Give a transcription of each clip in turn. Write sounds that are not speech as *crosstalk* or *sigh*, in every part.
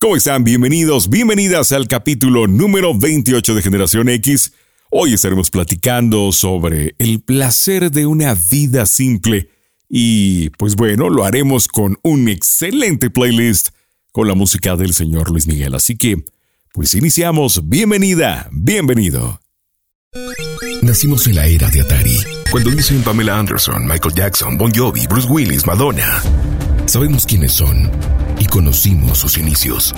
¿Cómo están? Bienvenidos, bienvenidas al capítulo número 28 de Generación X. Hoy estaremos platicando sobre el placer de una vida simple y pues bueno, lo haremos con un excelente playlist con la música del señor Luis Miguel. Así que, pues iniciamos. Bienvenida, bienvenido. Nacimos en la era de Atari, cuando dicen Pamela Anderson, Michael Jackson, Bon Jovi, Bruce Willis, Madonna. Sabemos quiénes son y conocimos sus inicios.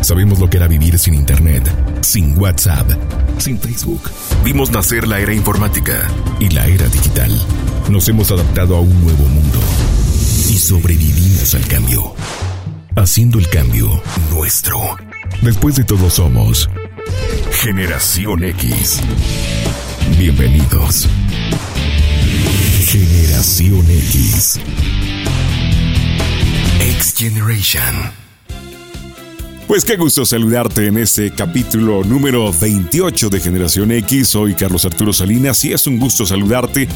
Sabemos lo que era vivir sin Internet, sin WhatsApp, sin Facebook. Vimos nacer la era informática y la era digital. Nos hemos adaptado a un nuevo mundo y sobrevivimos al cambio, haciendo el cambio nuestro. Después de todo somos Generación X. Bienvenidos. Generación X. X Generation. Pues qué gusto saludarte en este capítulo número 28 de Generación X. Soy Carlos Arturo Salinas y es un gusto saludarte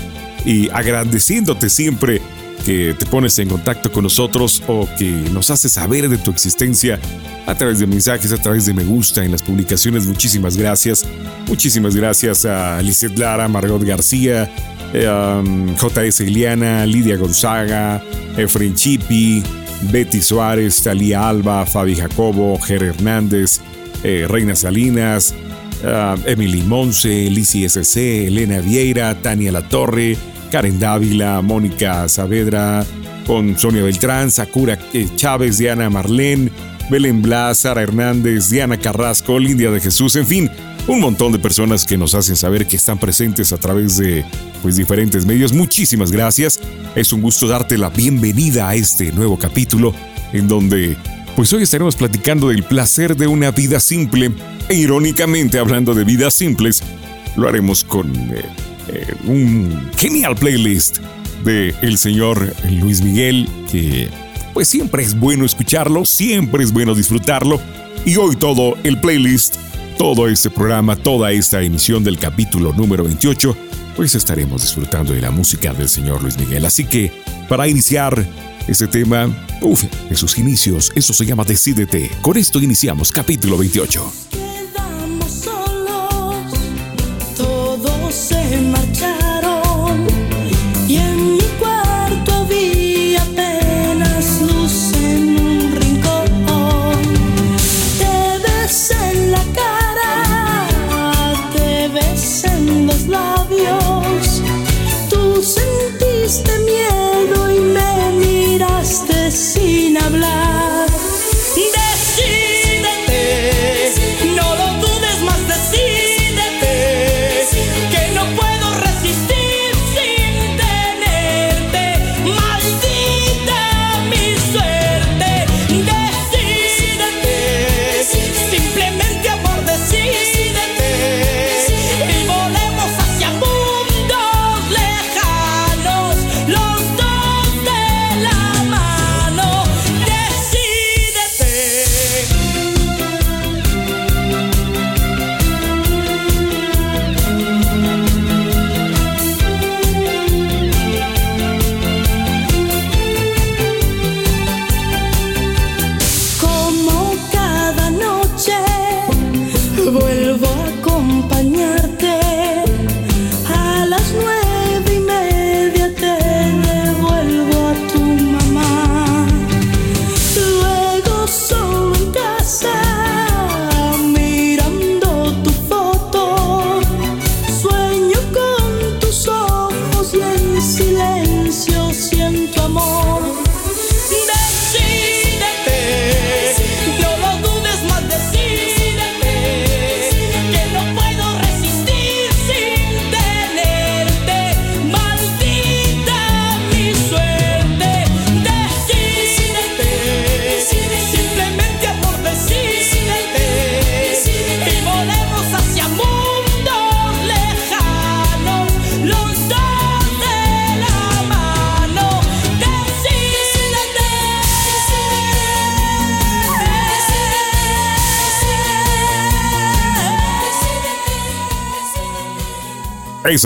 y agradeciéndote siempre que te pones en contacto con nosotros o que nos haces saber de tu existencia a través de mensajes, a través de me gusta en las publicaciones. Muchísimas gracias. Muchísimas gracias a Lizeth Lara, Margot García, eh, um, JS Iliana, Lidia Gonzaga, Efren Chipi, Betty Suárez, Talía Alba, Fabi Jacobo, Ger Hernández, eh, Reina Salinas, uh, Emily Monse, Lisi SC, Elena Vieira, Tania Latorre, Karen Dávila, Mónica Saavedra, con Sonia Beltrán, Sakura eh, Chávez, Diana Marlén, Belén Blas, Sara Hernández, Diana Carrasco, Lindia de Jesús, en fin, un montón de personas que nos hacen saber que están presentes a través de pues diferentes medios. Muchísimas gracias. Es un gusto darte la bienvenida a este nuevo capítulo en donde pues hoy estaremos platicando del placer de una vida simple e irónicamente hablando de vidas simples, lo haremos con eh, eh, un genial playlist de el señor Luis Miguel que pues siempre es bueno escucharlo, siempre es bueno disfrutarlo y hoy todo el playlist todo este programa, toda esta emisión del capítulo número 28, pues estaremos disfrutando de la música del señor Luis Miguel. Así que, para iniciar este tema, uff, en sus inicios, eso se llama Decídete. Con esto iniciamos capítulo 28.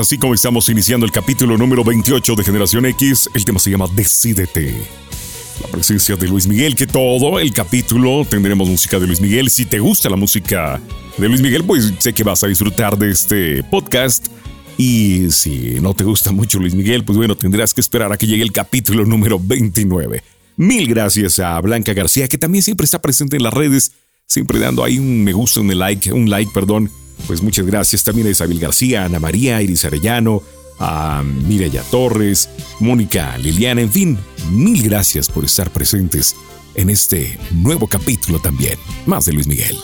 Así como estamos iniciando el capítulo número 28 de Generación X. El tema se llama Decídete. la presencia de Luis Miguel, que todo el capítulo tendremos música de Luis Miguel. Si te gusta la música de Luis Miguel, pues sé que vas a disfrutar de este podcast. Y si no te gusta mucho Luis Miguel, pues bueno, tendrás que esperar a que llegue el capítulo número 29. Mil gracias a Blanca García, que también siempre está presente en las redes, siempre dando ahí un me gusta, un like, un like, perdón. Pues muchas gracias también a Isabel García, Ana María, Iris Arellano, a Mireya Torres, Mónica, Liliana, en fin, mil gracias por estar presentes en este nuevo capítulo también. Más de Luis Miguel.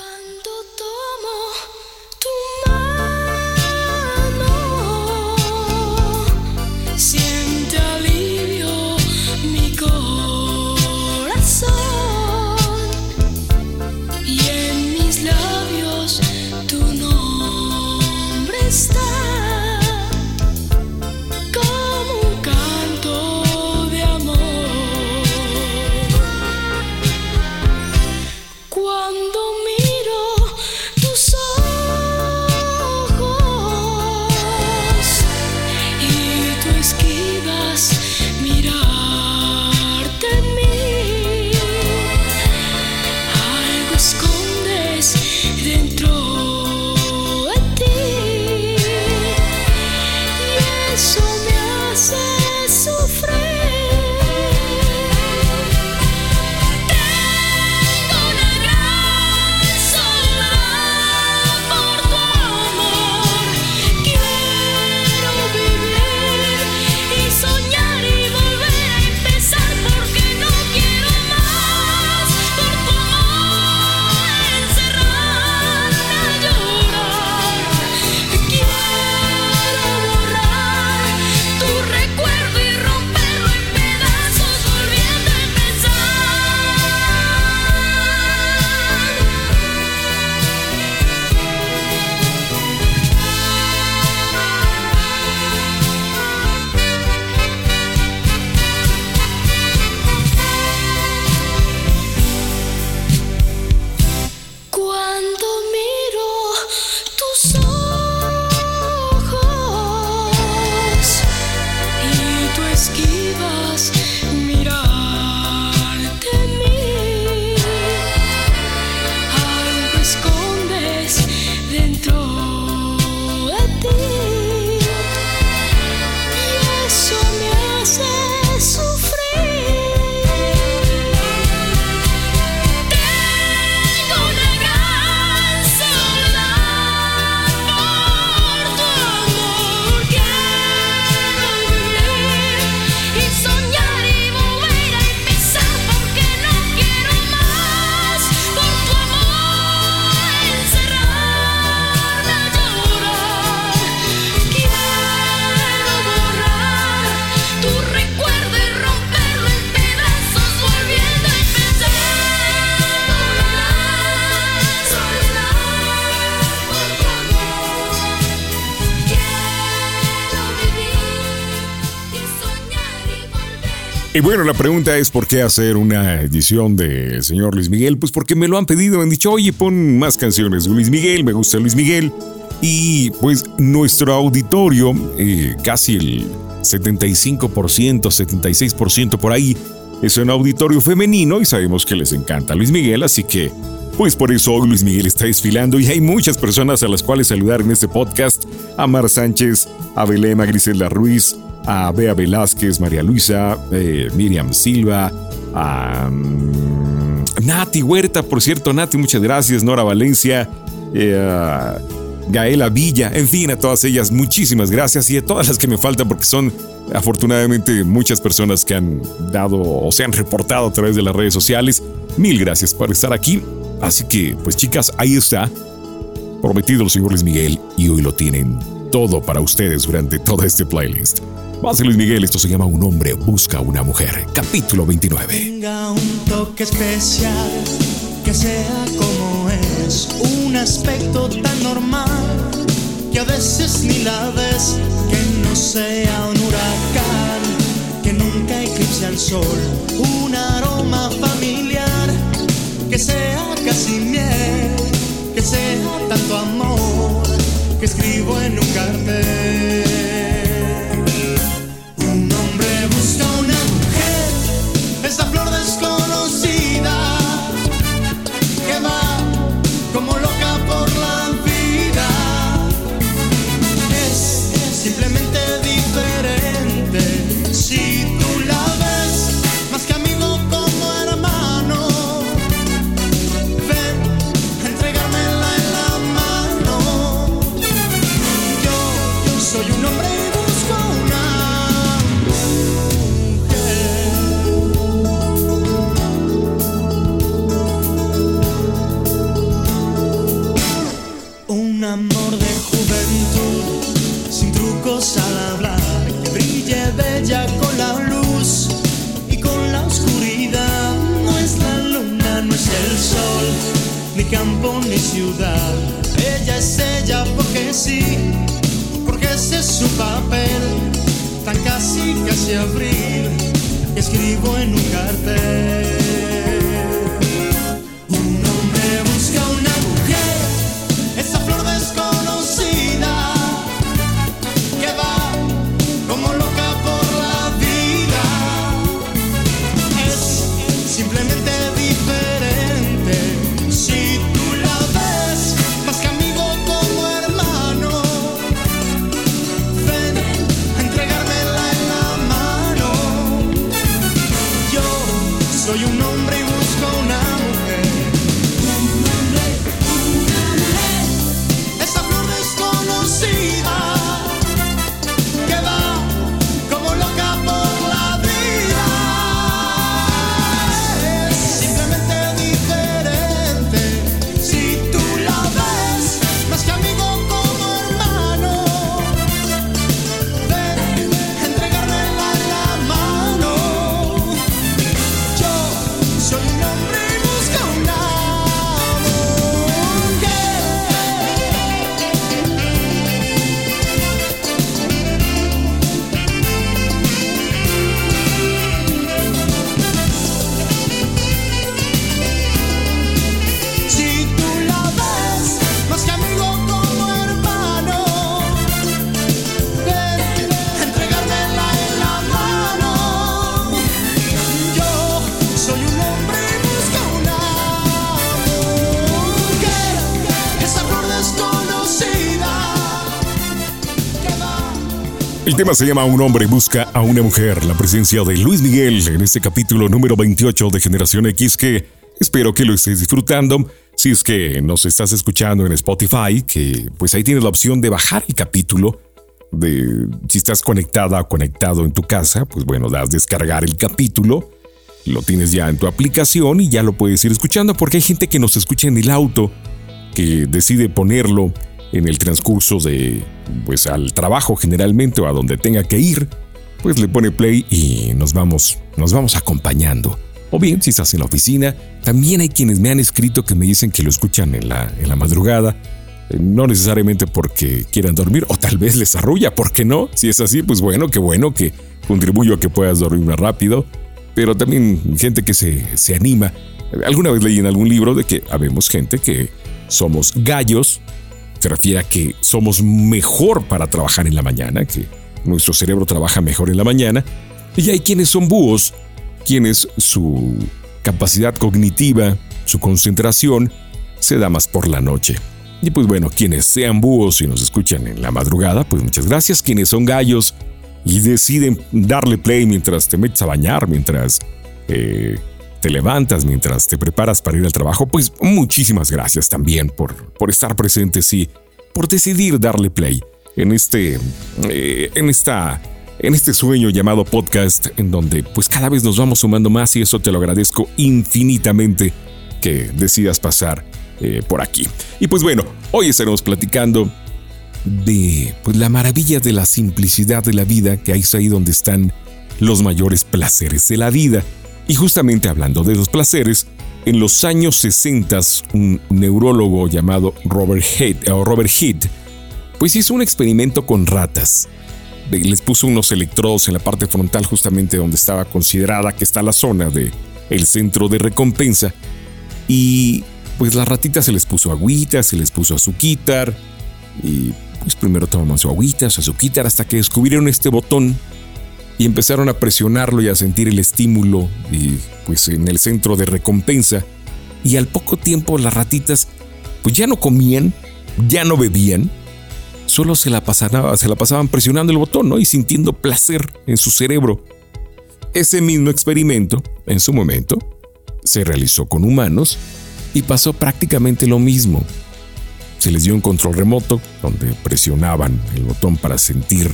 Y bueno, la pregunta es por qué hacer una edición de señor Luis Miguel. Pues porque me lo han pedido, me han dicho, oye, pon más canciones de Luis Miguel, me gusta Luis Miguel. Y pues nuestro auditorio, eh, casi el 75%, 76% por ahí, es un auditorio femenino y sabemos que les encanta Luis Miguel, así que pues por eso hoy Luis Miguel está desfilando y hay muchas personas a las cuales saludar en este podcast. A Mar Sánchez, a Belén, a Grisela Ruiz, a Bea Velázquez, María Luisa, eh, Miriam Silva, a mm, Nati Huerta, por cierto, Nati, muchas gracias, Nora Valencia, eh, Gaela Villa, en fin, a todas ellas, muchísimas gracias y a todas las que me faltan porque son afortunadamente muchas personas que han dado o se han reportado a través de las redes sociales. Mil gracias por estar aquí. Así que, pues chicas, ahí está. Prometido el señor Luis Miguel y hoy lo tienen todo para ustedes durante todo este playlist. Más Luis Miguel, esto se llama Un hombre busca una mujer. Capítulo 29. Tenga un toque especial, que sea como es, un aspecto tan normal, que a veces ni la ves, que no sea un huracán, que nunca eclipse al sol, un aroma familiar, que sea casi miel, que sea tanto amor, que escribo en un cartel. Escribo en un cartel. El tema se llama Un hombre busca a una mujer, la presencia de Luis Miguel en este capítulo número 28 de Generación X que espero que lo estés disfrutando. Si es que nos estás escuchando en Spotify, que pues ahí tienes la opción de bajar el capítulo. De si estás conectada o conectado en tu casa, pues bueno, das descargar el capítulo, lo tienes ya en tu aplicación y ya lo puedes ir escuchando porque hay gente que nos escucha en el auto, que decide ponerlo en el transcurso de pues al trabajo generalmente o a donde tenga que ir, pues le pone play y nos vamos nos vamos acompañando. O bien, si estás en la oficina, también hay quienes me han escrito que me dicen que lo escuchan en la, en la madrugada. eh, No necesariamente porque quieran dormir, o tal vez les arrulla, ¿por qué no? Si es así, pues bueno, qué bueno que contribuyo a que puedas dormir más rápido. Pero también gente que se, se anima. Alguna vez leí en algún libro de que habemos gente que somos gallos, se refiere a que somos mejor para trabajar en la mañana, que nuestro cerebro trabaja mejor en la mañana, y hay quienes son búhos, quienes su capacidad cognitiva, su concentración, se da más por la noche. Y pues bueno, quienes sean búhos y nos escuchan en la madrugada, pues muchas gracias. Quienes son gallos y deciden darle play mientras te metes a bañar, mientras eh, te levantas, mientras te preparas para ir al trabajo, pues muchísimas gracias también por, por estar presentes y por decidir darle play en este, eh, en esta, en este sueño llamado podcast, en donde pues cada vez nos vamos sumando más y eso te lo agradezco infinitamente que decidas pasar eh, por aquí. Y pues bueno, hoy estaremos platicando de pues, la maravilla de la simplicidad de la vida, que ahí es ahí donde están los mayores placeres de la vida. Y justamente hablando de los placeres, en los años 60 un neurólogo llamado Robert Head, o Robert Heath, pues hizo un experimento con ratas. Les puso unos electrodos en la parte frontal justamente donde estaba considerada que está la zona de el centro de recompensa y pues las ratitas se les puso agüita, se les puso azuquitar y pues primero tomaban su agüita, su azuquitar hasta que descubrieron este botón y empezaron a presionarlo y a sentir el estímulo y pues en el centro de recompensa y al poco tiempo las ratitas pues ya no comían, ya no bebían, solo se la, pasaba, se la pasaban presionando el botón y sintiendo placer en su cerebro. Ese mismo experimento, en su momento, se realizó con humanos y pasó prácticamente lo mismo. Se les dio un control remoto donde presionaban el botón para sentir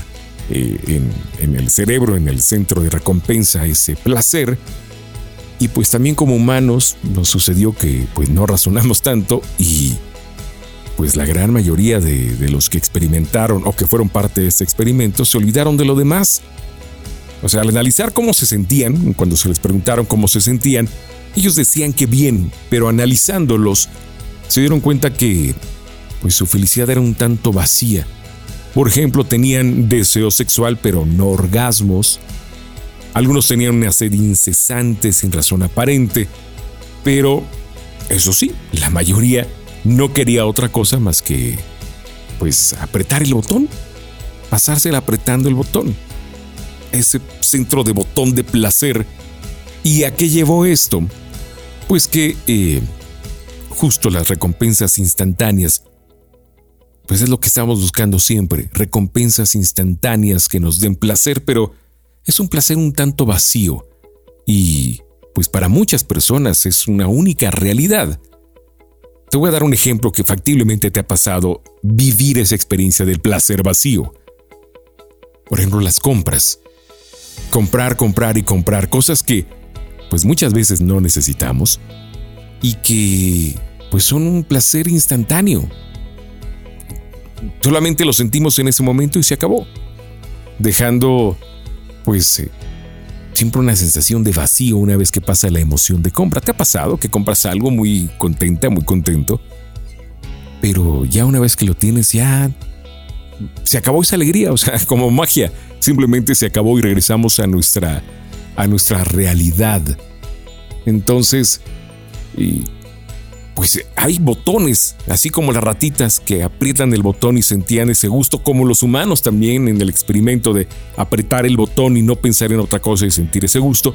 eh, en, el cerebro, en el centro de recompensa, ese placer. Y pues también como humanos nos sucedió que pues no razonamos tanto y pues la gran mayoría de, de los que experimentaron o que fueron parte de este experimento se olvidaron de lo demás. O sea, al analizar cómo se sentían, cuando se les preguntaron cómo se sentían, ellos decían que bien, pero analizándolos, se dieron cuenta que pues su felicidad era un tanto vacía. Por ejemplo, tenían deseo sexual pero no orgasmos. Algunos tenían una sed incesante sin razón aparente. Pero, eso sí, la mayoría no quería otra cosa más que, pues, apretar el botón. Pasársela apretando el botón. Ese centro de botón de placer. ¿Y a qué llevó esto? Pues que eh, justo las recompensas instantáneas pues es lo que estamos buscando siempre, recompensas instantáneas que nos den placer, pero es un placer un tanto vacío y pues para muchas personas es una única realidad. Te voy a dar un ejemplo que factiblemente te ha pasado vivir esa experiencia del placer vacío. Por ejemplo, las compras. Comprar, comprar y comprar cosas que pues muchas veces no necesitamos y que pues son un placer instantáneo solamente lo sentimos en ese momento y se acabó, dejando pues eh, siempre una sensación de vacío una vez que pasa la emoción de compra. ¿Te ha pasado que compras algo muy contenta, muy contento? Pero ya una vez que lo tienes ya se acabó esa alegría, o sea, *laughs* como magia, simplemente se acabó y regresamos a nuestra a nuestra realidad. Entonces, y pues hay botones, así como las ratitas que aprietan el botón y sentían ese gusto, como los humanos también en el experimento de apretar el botón y no pensar en otra cosa y sentir ese gusto.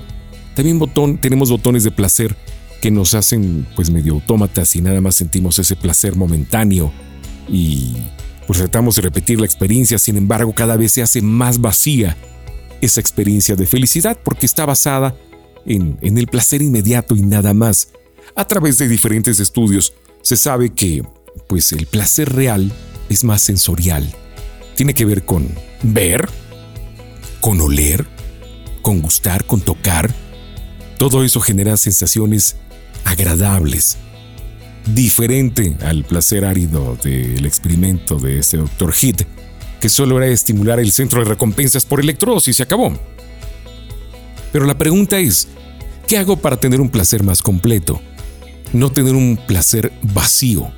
También botón, tenemos botones de placer que nos hacen pues medio autómatas y nada más sentimos ese placer momentáneo y pues tratamos de repetir la experiencia, sin embargo cada vez se hace más vacía esa experiencia de felicidad porque está basada en, en el placer inmediato y nada más a través de diferentes estudios se sabe que, pues el placer real es más sensorial. Tiene que ver con ver, con oler, con gustar, con tocar. Todo eso genera sensaciones agradables. Diferente al placer árido del experimento de este Dr. Heath, que solo era estimular el centro de recompensas por electrodos y se acabó. Pero la pregunta es, ¿qué hago para tener un placer más completo? No tener un placer vacío,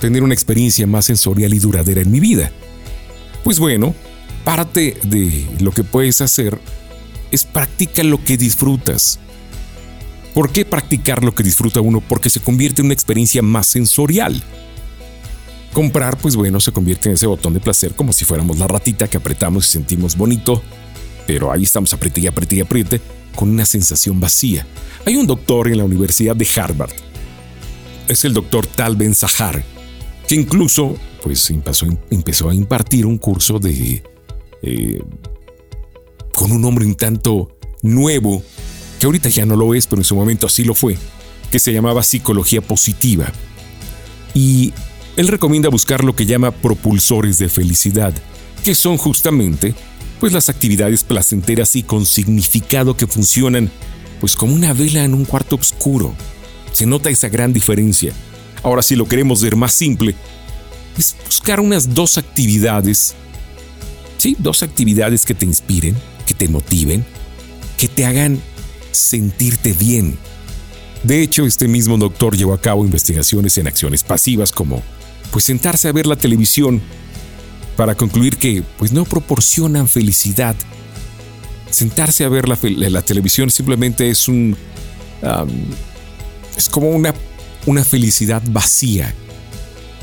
tener una experiencia más sensorial y duradera en mi vida. Pues bueno, parte de lo que puedes hacer es practicar lo que disfrutas. ¿Por qué practicar lo que disfruta uno? Porque se convierte en una experiencia más sensorial. Comprar, pues bueno, se convierte en ese botón de placer como si fuéramos la ratita que apretamos y sentimos bonito, pero ahí estamos apriete y apriete y apriete con una sensación vacía. Hay un doctor en la Universidad de Harvard. Es el doctor Tal Ben Sahar, que incluso pues, empezó, a impartir un curso de... Eh, con un nombre un tanto nuevo, que ahorita ya no lo es, pero en su momento así lo fue, que se llamaba psicología positiva. Y él recomienda buscar lo que llama propulsores de felicidad, que son justamente pues las actividades placenteras y con significado que funcionan pues como una vela en un cuarto oscuro. Se nota esa gran diferencia. Ahora si lo queremos ver más simple, es buscar unas dos actividades, sí, dos actividades que te inspiren, que te motiven, que te hagan sentirte bien. De hecho, este mismo doctor llevó a cabo investigaciones en acciones pasivas como pues sentarse a ver la televisión para concluir que pues no proporcionan felicidad. Sentarse a ver la, televisión simplemente es un... es como una, una felicidad vacía.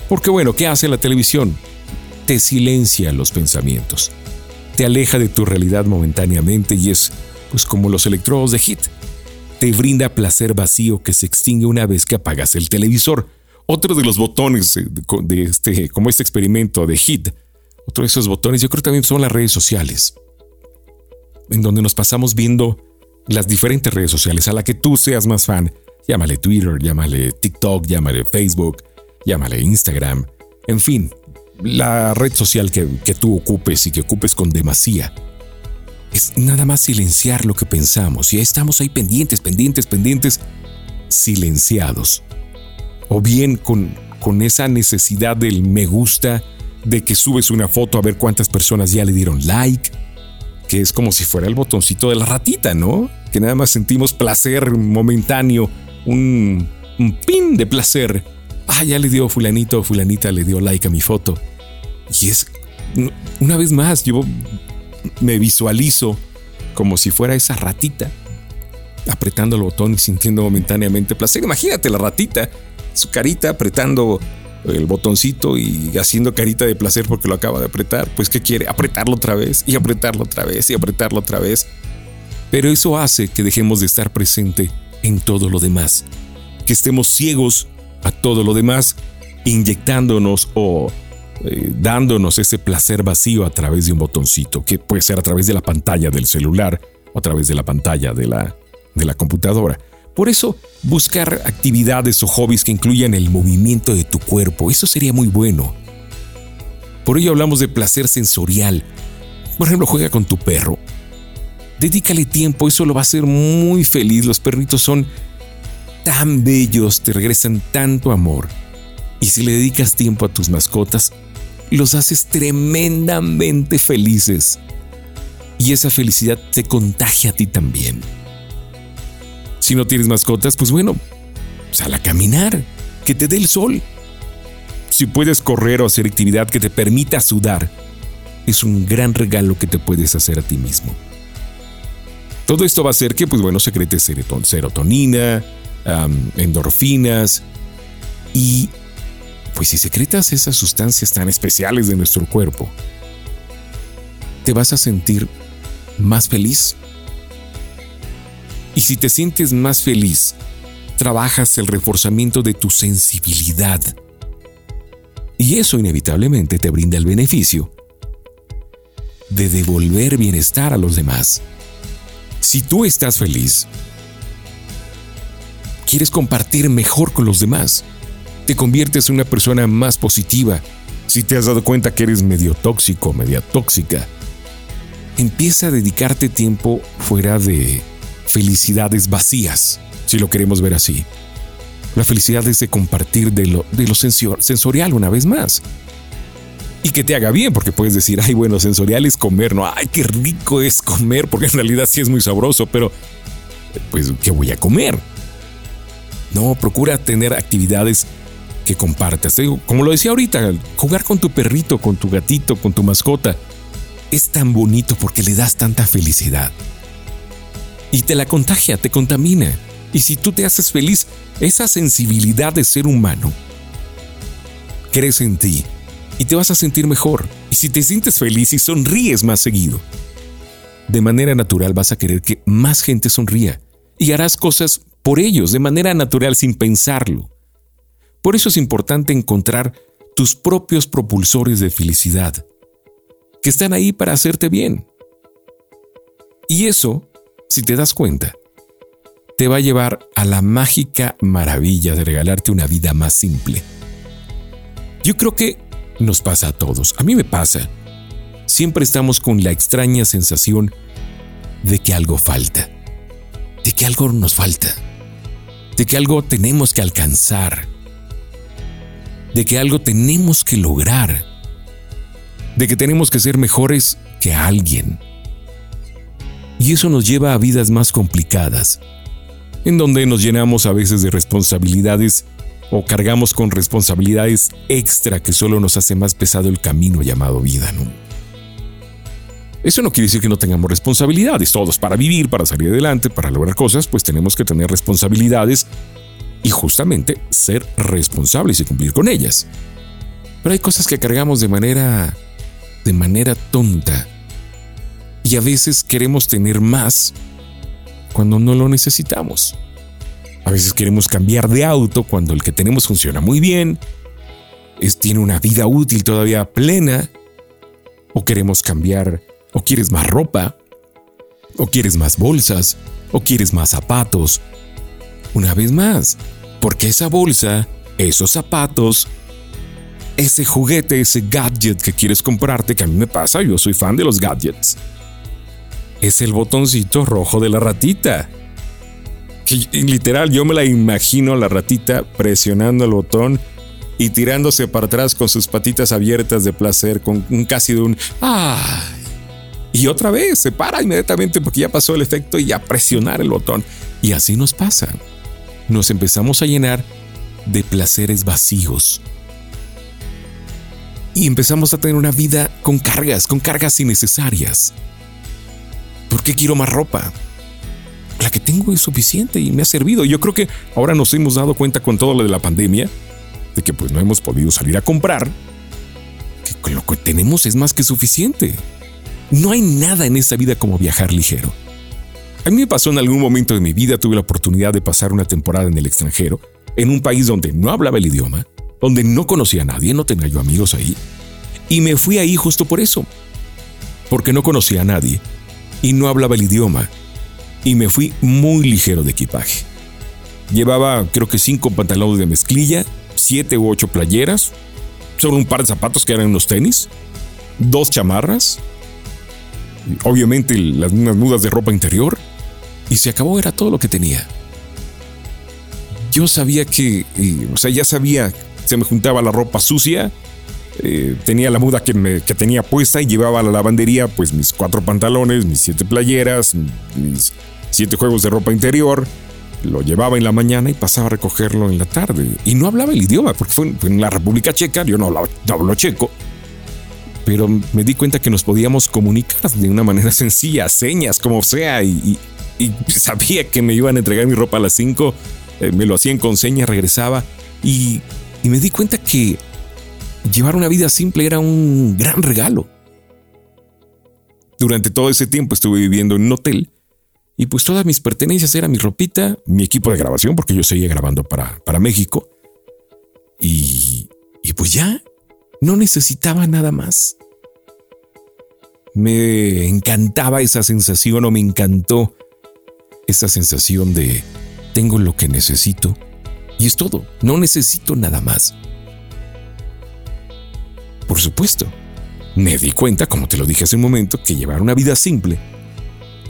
Porque bueno, ¿qué hace la televisión? Te silencia los pensamientos. Te aleja de tu realidad momentáneamente y es pues como los electrodos de HIT. Te brinda placer vacío que se extingue una vez que apagas el televisor. Otro de los botones de este, como este experimento de HIT otro de esos botones yo creo también son las redes sociales, en donde nos pasamos viendo las diferentes redes sociales a la que tú seas más fan. Llámale Twitter, llámale TikTok, llámale Facebook, llámale Instagram, en fin, la red social que, que tú ocupes y que ocupes con demasía. Es nada más silenciar lo que pensamos y estamos ahí pendientes, pendientes, pendientes, silenciados. O bien con, con esa necesidad del me gusta, de que subes una foto a ver cuántas personas ya le dieron like. que es como si fuera el botoncito de la ratita, ¿no? Que nada más sentimos placer momentáneo, un, un pin de placer. Ah, ya le dio fulanito fulanita, le dio like a mi foto. Y es, una vez más, yo me visualizo como si fuera esa ratita apretando el botón y sintiendo momentáneamente placer. Imagínate la ratita, su carita apretando el botoncito y haciendo carita de placer porque lo acaba de apretar. Pues ¿qué quiere? Apretarlo otra vez y apretarlo otra vez y apretarlo otra vez. Pero eso hace que dejemos de estar presente en todo lo demás. Que estemos ciegos a todo lo demás, inyectándonos o eh, dándonos ese placer vacío a través de un botoncito, que puede ser a través de la pantalla del celular o a través de la pantalla de la, de la computadora. Por eso, buscar actividades o hobbies que incluyan el movimiento de tu cuerpo, eso sería muy bueno. Por ello hablamos de placer sensorial. Por ejemplo, juega con tu perro. Dedícale tiempo, eso lo va a hacer muy feliz. Los perritos son tan bellos, te regresan tanto amor. Y si le dedicas tiempo a tus mascotas, los haces tremendamente felices. Y esa felicidad te contagia a ti también. Si no tienes mascotas, pues bueno, sal a caminar, que te dé el sol. Si puedes correr o hacer actividad que te permita sudar, es un gran regalo que te puedes hacer a ti mismo. Todo esto va a hacer que, pues bueno, secretes serotonina, endorfinas y, pues si secretas esas sustancias tan especiales de nuestro cuerpo, te vas a sentir más feliz, y si te sientes más feliz, trabajas el reforzamiento de tu sensibilidad. Y eso inevitablemente te brinda el beneficio de devolver bienestar a los demás. Si tú estás feliz, quieres compartir mejor con los demás, te conviertes en una persona más positiva. Si te has dado cuenta que eres medio tóxico, media tóxica, empieza a dedicarte tiempo fuera de felicidades vacías, si lo queremos ver así. La felicidad es de compartir de lo, de lo sensorial una vez más. Y que te haga bien, porque puedes decir, ay, bueno, sensorial es comer, no, ay, qué rico es comer, porque en realidad sí es muy sabroso, pero, pues, ¿qué voy a comer? No, procura tener actividades que compartas. Como lo decía ahorita, jugar con tu perrito, con tu gatito, con tu mascota, es tan bonito porque le das tanta felicidad y te la contagia, te contamina. Y si tú te haces feliz, esa sensibilidad de ser humano crece en ti y te vas a sentir mejor. Y si te sientes feliz y sonríes más seguido, de manera natural vas a querer que más gente sonría y harás cosas por ellos de manera natural sin pensarlo. Por eso es importante encontrar tus propios propulsores de felicidad, que están ahí para hacerte bien. Y eso si te das cuenta, te va a llevar a la mágica maravilla de regalarte una vida más simple. Yo creo que nos pasa a todos, a mí me pasa. Siempre estamos con la extraña sensación de que algo falta, de que algo nos falta, de que algo tenemos que alcanzar, de que algo tenemos que lograr, de que tenemos que ser mejores que alguien y eso nos lleva a vidas más complicadas, en donde nos llenamos a veces de responsabilidades o cargamos con responsabilidades extra que solo nos hace más pesado el camino llamado vida, ¿no? Eso no quiere decir que no tengamos responsabilidades, todos para vivir, para salir adelante, para lograr cosas, pues tenemos que tener responsabilidades y justamente ser responsables y cumplir con ellas. Pero hay cosas que cargamos de manera de manera tonta y a veces queremos tener más cuando no lo necesitamos. A veces queremos cambiar de auto cuando el que tenemos funciona muy bien, es, tiene una vida útil todavía plena, o queremos cambiar, o quieres más ropa, o quieres más bolsas, o quieres más zapatos. Una vez más, porque esa bolsa, esos zapatos, ese juguete, ese gadget que quieres comprarte, que a mí me pasa, yo soy fan de los gadgets es el botoncito rojo de la ratita. literal, yo me la imagino la ratita presionando el botón y tirándose para atrás con sus patitas abiertas de placer, con un casi de un ¡ay! Y otra vez se para inmediatamente porque ya pasó el efecto y a presionar el botón. Y así nos pasa. Nos empezamos a llenar de placeres vacíos. Y empezamos a tener una vida con cargas, con cargas innecesarias. ¿Por qué quiero más ropa? La que tengo es suficiente y me ha servido. Yo creo que ahora nos hemos dado cuenta con todo lo de la pandemia de que pues no hemos podido salir a comprar, que lo que tenemos es más que suficiente. No hay nada en esta vida como viajar ligero. A mí me pasó en algún momento de mi vida, tuve la oportunidad de pasar una temporada en el extranjero, en un país donde no hablaba el idioma, donde no conocía a nadie, no tenía yo amigos ahí, y me fui ahí justo por eso, porque no conocía a nadie y no hablaba el idioma, y me fui muy ligero de equipaje. Llevaba creo que cinco pantalones de mezclilla, siete u ocho playeras, solo un par de zapatos que eran unos tenis, dos chamarras, obviamente las unas mudas de ropa interior, y se acabó, era todo lo que tenía. Yo sabía que, o sea, ya sabía, se me juntaba la ropa sucia, eh, tenía la muda que, tenía puesta y llevaba a la lavandería pues mis cuatro pantalones, mis siete playeras, mis siete juegos de ropa interior, lo llevaba en la mañana y pasaba a recogerlo en la tarde. Y no hablaba el idioma, porque fue en, la República Checa, yo no, hablo checo, pero me di cuenta que nos podíamos comunicar de una manera *laughs* sencilla, señas, como sea, y, sabía que me iban a entregar mi ropa a las 5, eh, me lo hacían con señas, regresaba, y me di cuenta que llevar una vida simple era un gran regalo. Durante todo ese tiempo estuve viviendo en un hotel y pues todas mis pertenencias eran mi ropita, mi equipo de grabación, porque yo seguía grabando para, para México. Y, y pues ya, no necesitaba nada más. Me encantaba esa sensación o me encantó esa sensación de tengo lo que necesito y es todo, no necesito nada más. Por supuesto, me di cuenta, como te lo dije hace un momento, que llevar una vida simple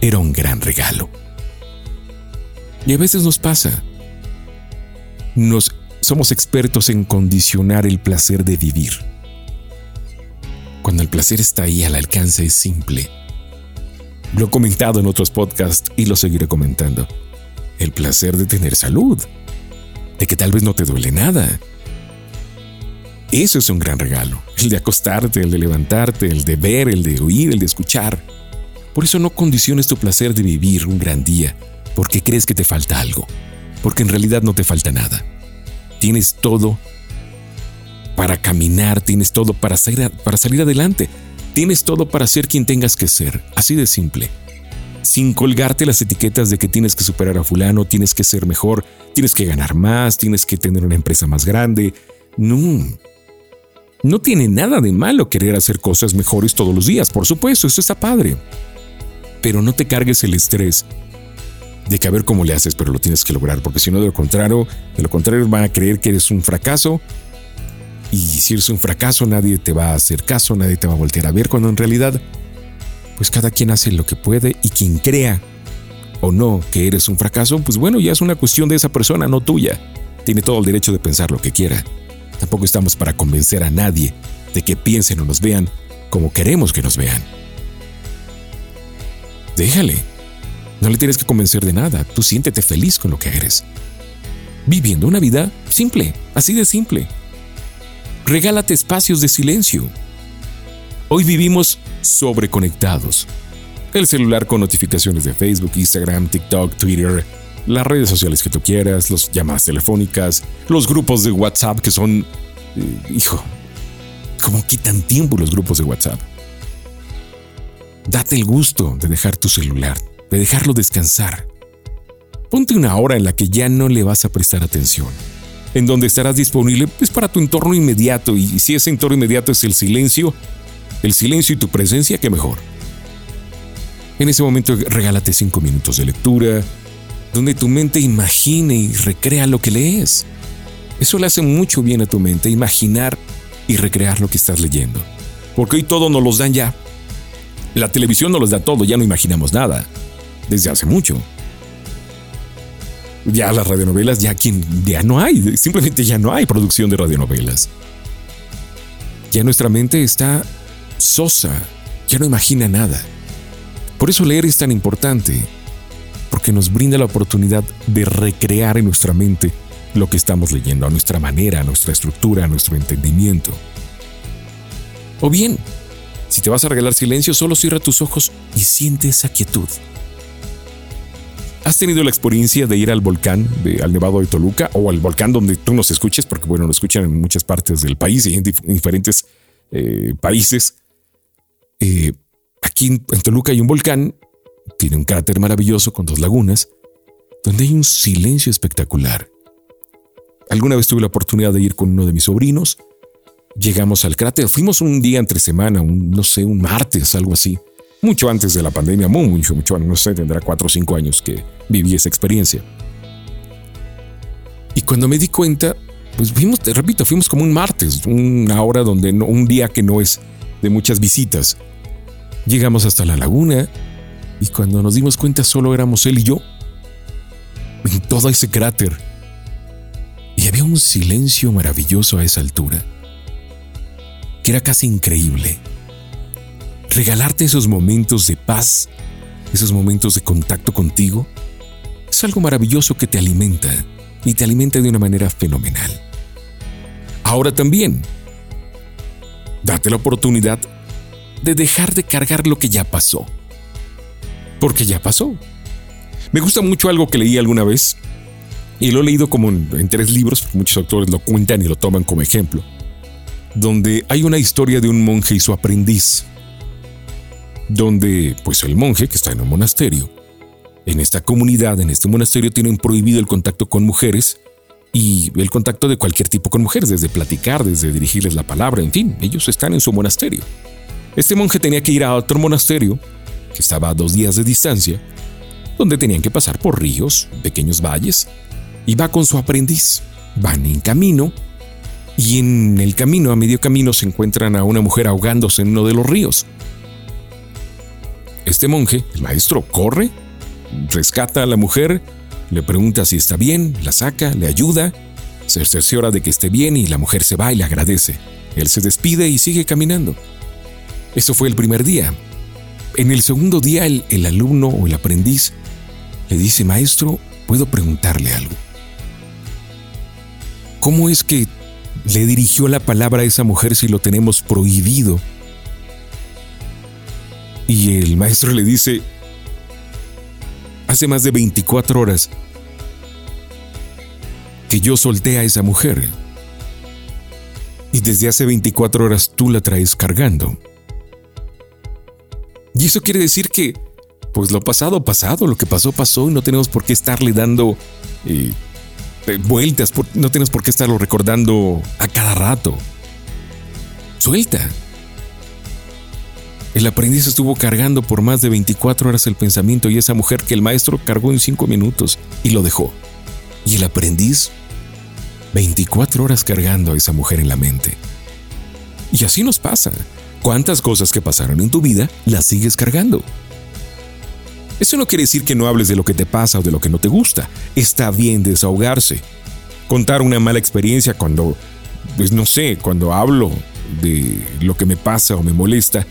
era un gran regalo. Y a veces nos pasa. Nos somos expertos en condicionar el placer de vivir. Cuando el placer está ahí al alcance es simple. Lo he comentado en otros podcasts y lo seguiré comentando. El placer de tener salud. De que tal vez no te duele nada. Eso es un gran regalo. El de acostarte, el de levantarte, el de ver, el de oír, el de escuchar. Por eso no condiciones tu placer de vivir un gran día porque crees que te falta algo, porque en realidad no te falta nada. Tienes todo para caminar, tienes todo para salir, para salir adelante, tienes todo para ser quien tengas que ser, así de simple. Sin colgarte las etiquetas de que tienes que superar a fulano, tienes que ser mejor, tienes que ganar más, tienes que tener una empresa más grande. No. No tiene nada de malo querer hacer cosas mejores todos los días, por supuesto, eso está padre pero no te cargues el estrés de que a ver cómo le haces, pero lo tienes que lograr, porque si no, de lo contrario, de lo contrario van a creer que eres un fracaso. Y si eres un fracaso, nadie te va a hacer caso, nadie te va a voltear a ver, cuando en realidad, pues cada quien hace lo que puede y quien crea o no que eres un fracaso, pues bueno, ya es una cuestión de esa persona, no tuya. Tiene todo el derecho de pensar lo que quiera. Tampoco estamos para convencer a nadie de que piensen o nos vean como queremos que nos vean. Déjale. No le tienes que convencer de nada. Tú siéntete feliz con lo que eres. Viviendo una vida simple, así de simple. Regálate espacios de silencio. Hoy vivimos sobreconectados. El celular con notificaciones de Facebook, Instagram, TikTok, Twitter, las redes sociales que tú quieras, las llamadas telefónicas, los grupos de WhatsApp que son... Eh, hijo, ¿cómo quitan tiempo los grupos de WhatsApp? Date el gusto de dejar tu celular, de dejarlo descansar. Ponte una hora en la que ya no le vas a prestar atención, en donde estarás disponible pues, para tu entorno inmediato y si ese entorno inmediato es el silencio, el silencio y tu presencia, qué mejor. En ese momento regálate cinco minutos de lectura, donde tu mente imagine y recrea lo que lees. Eso le hace mucho bien a tu mente, imaginar y recrear lo que estás leyendo. Porque hoy todo nos los dan ya. La televisión nos los da todo, ya no imaginamos nada. Desde hace mucho. Ya las radionovelas, ya, quien, ya no hay, simplemente ya no hay producción de radionovelas. Ya nuestra mente está sosa, ya no imagina nada. Por eso leer es tan importante, porque nos brinda la oportunidad de recrear en nuestra mente lo que estamos leyendo, a nuestra manera, a nuestra estructura, a nuestro entendimiento. O bien, si te vas a regalar silencio, solo cierra tus ojos y siente esa quietud. ¿Has tenido la experiencia de ir al volcán, de, al Nevado de Toluca, o al volcán donde tú nos escuches? Porque, bueno, nos escuchan en muchas partes del país y en diferentes eh, países. Eh, aquí en, en Toluca hay un volcán, tiene un cráter maravilloso con dos lagunas, donde hay un silencio espectacular. Alguna vez tuve la oportunidad de ir con uno de mis sobrinos. Llegamos al cráter, fuimos un día entre semana, un, no sé, un martes, algo así. Mucho antes de la pandemia, mucho, mucho, no sé, tendrá cuatro o cinco años que viví esa experiencia. Y cuando me di cuenta, pues fuimos, te repito, fuimos como un martes, una hora donde no, un día que no es de muchas visitas. Llegamos hasta la laguna y cuando nos dimos cuenta solo éramos él y yo en todo ese cráter y había un silencio maravilloso a esa altura, que era casi increíble. Regalarte esos momentos de paz, esos momentos de contacto contigo, es algo maravilloso que te alimenta y te alimenta de una manera fenomenal. Ahora también, date la oportunidad de dejar de cargar lo que ya pasó. Porque ya pasó. Me gusta mucho algo que leí alguna vez y lo he leído como en, tres libros, porque muchos autores lo cuentan y lo toman como ejemplo, donde hay una historia de un monje y su aprendiz, donde pues el monje que está en un monasterio, en esta comunidad, en este monasterio tienen prohibido el contacto con mujeres y el contacto de cualquier tipo con mujeres, desde platicar, desde dirigirles la palabra, en fin, ellos están en su monasterio. Este monje tenía que ir a otro monasterio, que estaba a dos días de distancia, donde tenían que pasar por ríos, pequeños valles, y va con su aprendiz. Van en camino y en el camino, a medio camino, se encuentran a una mujer ahogándose en uno de los ríos. Este monje, el maestro, corre, rescata a la mujer, le pregunta si está bien, la saca, le ayuda, se cerciora de que esté bien y la mujer se va y le agradece. Él se despide y sigue caminando. Eso fue el primer día. En el segundo día el, el alumno o el aprendiz le dice, maestro, ¿puedo preguntarle algo? ¿Cómo es que le dirigió la palabra a esa mujer si lo tenemos prohibido? Y el maestro le dice, hace más de 24 horas que yo solté a esa mujer. Y desde hace 24 horas tú la traes cargando. Y eso quiere decir que, pues lo pasado, pasado, lo que pasó, pasó y no tenemos por qué estarle dando eh, vueltas, no tienes por qué estarlo recordando a cada rato. Suelta. El aprendiz estuvo cargando por más de 24 horas el pensamiento y esa mujer que el maestro cargó en 5 minutos y lo dejó. Y el aprendiz, 24 horas cargando a esa mujer en la mente. Y así nos pasa. ¿Cuántas cosas que pasaron en tu vida las sigues cargando? Eso no quiere decir que no hables de lo que te pasa o de lo que no te gusta. Está bien desahogarse. Contar una mala experiencia cuando, pues no sé, cuando hablo de lo que me pasa o me molesta,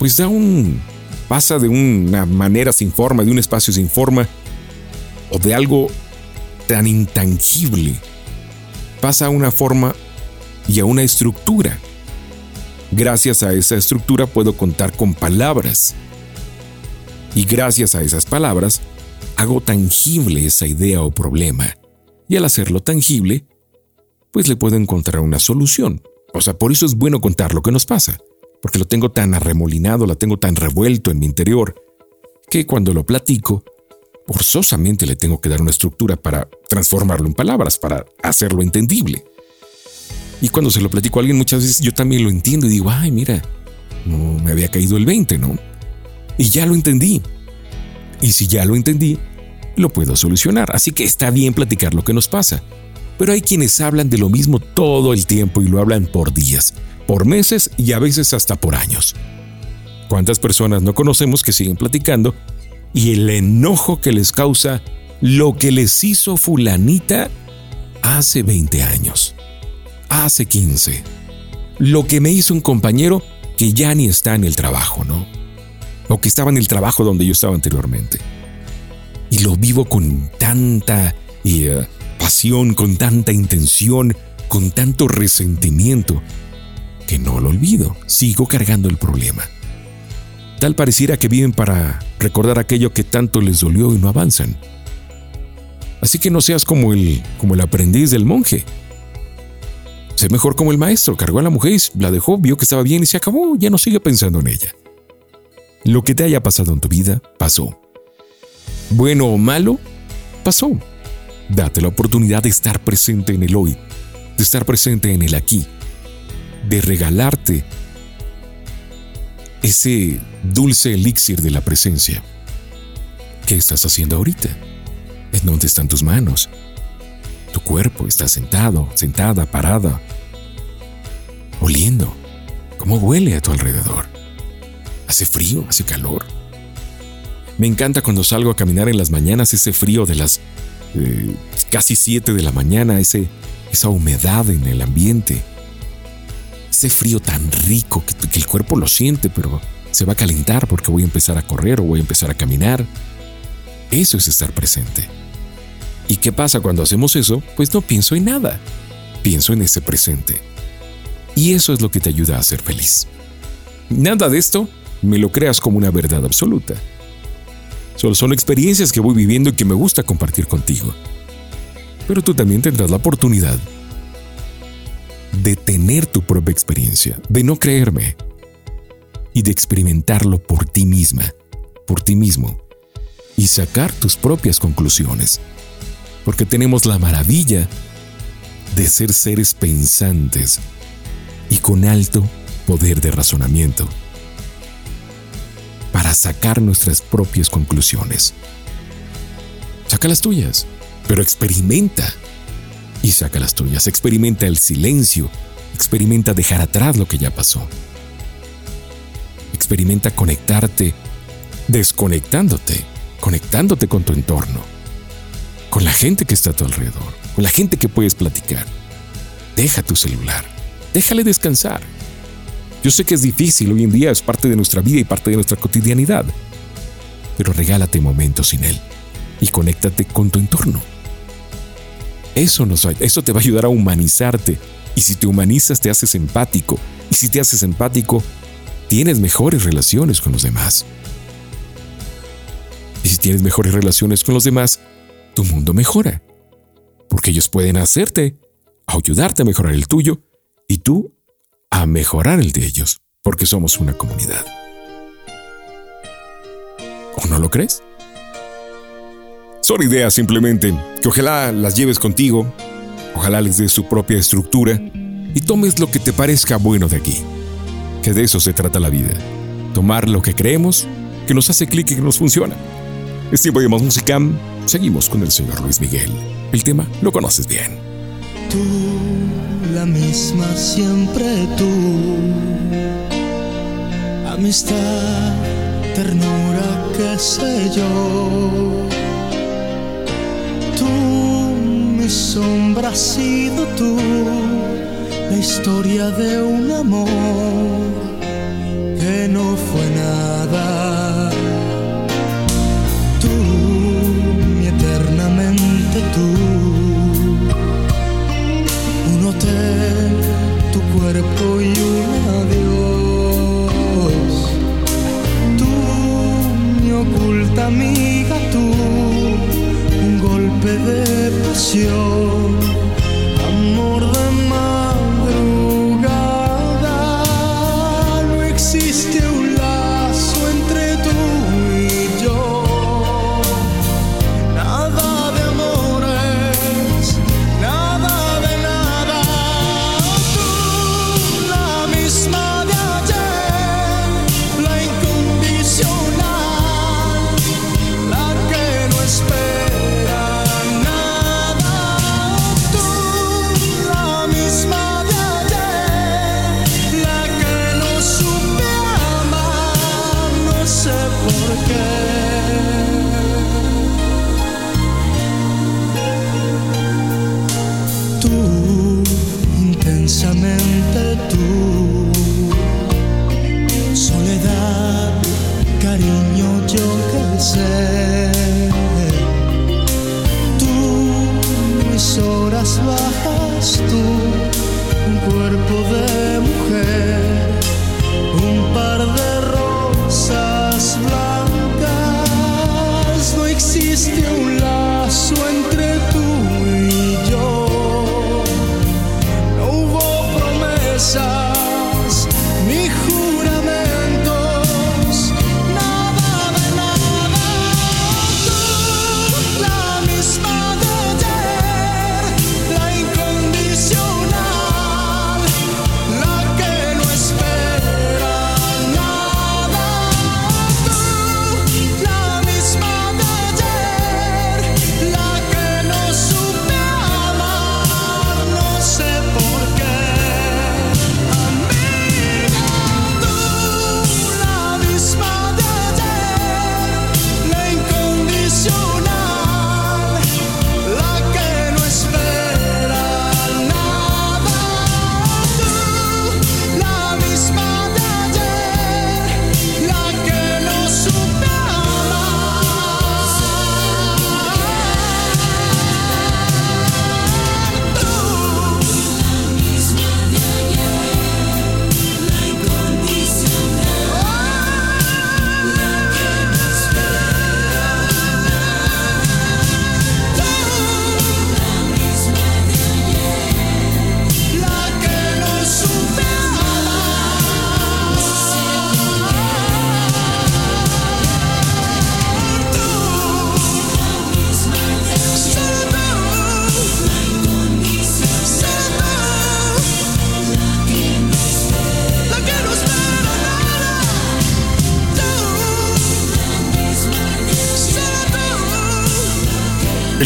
pues da un... pasa de una manera sin forma, de un espacio sin forma, o de algo tan intangible. Pasa a una forma y a una estructura. Gracias a esa estructura puedo contar con palabras y gracias a esas palabras, hago tangible esa idea o problema. Y al hacerlo tangible, pues le puedo encontrar una solución. O sea, por eso es bueno contar lo que nos pasa, porque lo tengo tan arremolinado, lo tengo tan revuelto en mi interior, que cuando lo platico, forzosamente le tengo que dar una estructura para transformarlo en palabras, para hacerlo entendible. Y cuando se lo platico a alguien, muchas veces yo también lo entiendo y digo, ay, mira, no me había caído el 20, ¿no? Y ya lo entendí. Y si ya lo entendí, lo puedo solucionar. Así que está bien platicar lo que nos pasa. Pero hay quienes hablan de lo mismo todo el tiempo y lo hablan por días, por meses y a veces hasta por años. ¿Cuántas personas no conocemos que siguen platicando y el enojo que les causa lo que les hizo fulanita hace 20 años, hace 15, lo que me hizo un compañero que ya ni está en el trabajo, ¿no? o que estaba en el trabajo donde yo estaba anteriormente. Y lo vivo con tanta eh, pasión, con tanta intención, con tanto resentimiento, que no lo olvido, sigo cargando el problema. Tal pareciera que viven para recordar aquello que tanto les dolió y no avanzan. Así que no seas como el, como el aprendiz del monje. Sé mejor como el maestro, cargó a la mujer y la dejó, vio que estaba bien y se acabó, ya no sigue pensando en ella. Lo que te haya pasado en tu vida, pasó. Bueno o malo, pasó. Date la oportunidad de estar presente en el hoy, de estar presente en el aquí, de regalarte ese dulce elixir de la presencia. ¿Qué estás haciendo ahorita? ¿En dónde están tus manos? Tu cuerpo está sentado, sentada, parada, oliendo. ¿Cómo huele a tu alrededor? ¿Hace frío? ¿Hace calor? Me encanta cuando salgo a caminar en las mañanas ese frío de las eh, casi 7 de la mañana, ese, esa humedad en el ambiente. Ese frío tan rico que, que el cuerpo lo siente, pero se va a calentar porque voy a empezar a correr o voy a empezar a caminar. Eso es estar presente. ¿Y qué pasa cuando hacemos eso? Pues no pienso en nada. Pienso en ese presente. Y eso es lo que te ayuda a ser feliz. Nada de esto me lo creas como una verdad absoluta. Solo son experiencias que voy viviendo y que me gusta compartir contigo. Pero tú también tendrás la oportunidad de tener tu propia experiencia, de no creerme y de experimentarlo por ti misma, por ti mismo, y sacar tus propias conclusiones. Porque tenemos la maravilla de ser seres pensantes y con alto poder de razonamiento para sacar nuestras propias conclusiones. Saca las tuyas, pero experimenta y saca las tuyas. Experimenta el silencio, experimenta dejar atrás lo que ya pasó. Experimenta conectarte, desconectándote, conectándote con tu entorno, con la gente que está a tu alrededor, con la gente que puedes platicar. Deja tu celular, déjale descansar yo sé que es difícil, hoy en día es parte de nuestra vida y parte de nuestra cotidianidad, pero regálate momentos sin él y conéctate con tu entorno. Eso, nos, eso te va a ayudar a humanizarte y si te humanizas te haces empático y si te haces empático tienes mejores relaciones con los demás. Y si tienes mejores relaciones con los demás, tu mundo mejora, porque ellos pueden hacerte, ayudarte a mejorar el tuyo y tú a mejorar el de ellos, porque somos una comunidad. ¿O no lo crees? Son ideas simplemente que ojalá las lleves contigo, ojalá les des su propia estructura y tomes lo que te parezca bueno de aquí. Que de eso se trata la vida. Tomar lo que creemos, que nos hace clic y que nos funciona. Es tiempo de más. Seguimos con el señor Luis Miguel. El tema lo conoces bien. Tú la misma siempre tú. Amistad, ternura, qué sé yo. Tú, mi sombra has sido tú, la historia de un amor que no amiga, tú, un golpe de pasión,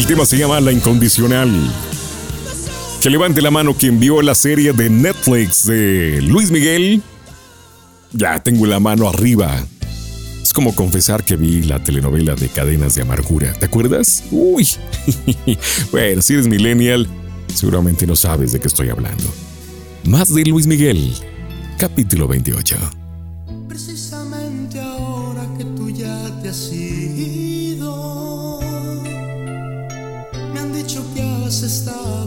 tema se llama La Incondicional. Que levante la mano quien vio la serie de Netflix de Luis Miguel. Ya tengo la mano arriba. Es como confesar que vi la telenovela de Cadenas de Amargura. ¿Te acuerdas? Uy. *laughs* bueno, si eres millennial, seguramente no sabes de qué estoy hablando. Más de Luis Miguel, capítulo 28. você está.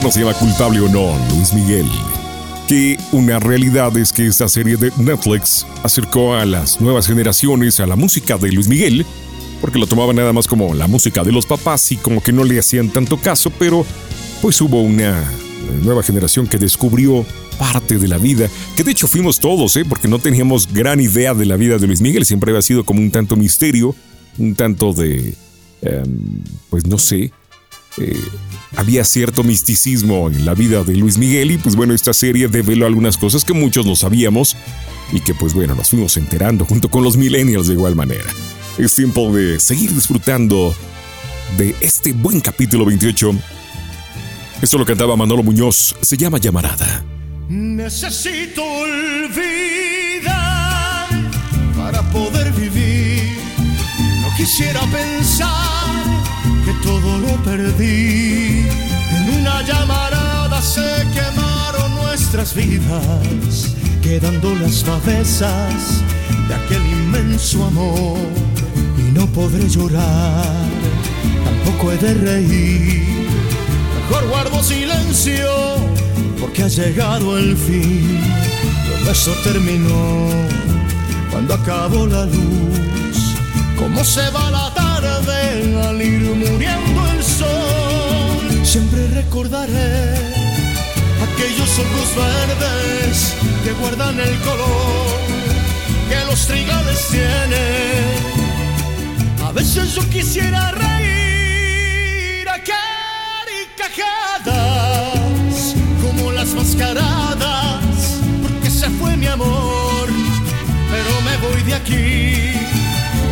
Llama Culpable o no, Luis Miguel. Que una realidad es que esta serie de Netflix acercó a las nuevas generaciones a la música de Luis Miguel, porque lo tomaban nada más como la música de los papás y como que no le hacían tanto caso, pero pues hubo una nueva generación que descubrió parte de la vida, que de hecho fuimos todos, ¿eh? porque no teníamos gran idea de la vida de Luis Miguel, siempre había sido como un tanto misterio, un tanto de, em, pues no sé, eh, había cierto misticismo en la vida de Luis Miguel y pues bueno, esta serie develó algunas cosas que muchos no sabíamos y que pues bueno, nos fuimos enterando junto con los millennials de igual manera. Es tiempo de seguir disfrutando de este buen capítulo 28. Esto lo cantaba Manolo Muñoz, se llama Llamarada. Necesito olvidar para poder vivir. No quisiera pensar que todo lo perdí. En una llamarada se quemaron nuestras vidas, quedando las cabezas de aquel inmenso amor. Y no podré llorar, tampoco he de reír. Mejor guardo silencio porque ha llegado el fin. Todo eso terminó cuando acabó la luz. Cómo se va la tarde al ir muriendo. Siempre recordaré aquellos ojos verdes que guardan el color que los trigales tienen. A veces yo quisiera reír a carcajadas como las mascaradas, porque se fue mi amor, pero me voy de aquí,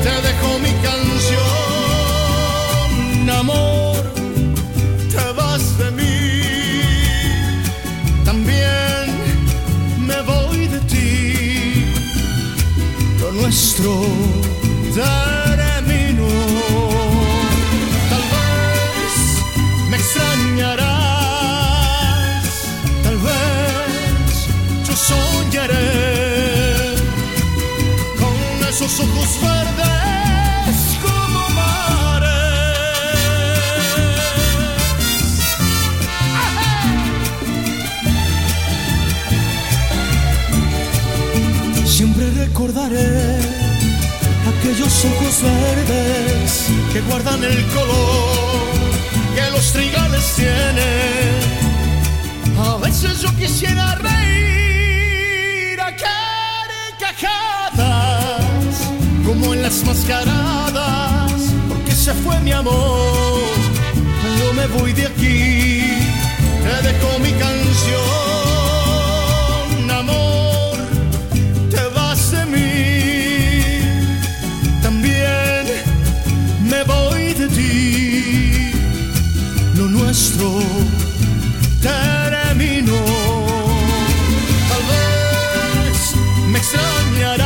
te dejo mi canción, amor, nuestro terminó, tal vez me extrañarás, tal vez yo soñaré con esos ojos verdes que guardan el color que los trigales tienen. A veces yo quisiera reír a carcajadas, como en las mascaradas, porque se fue mi amor. Yo me voy de aquí, te dejo mi canción, nuestro terminó. Tal vez me extrañarás,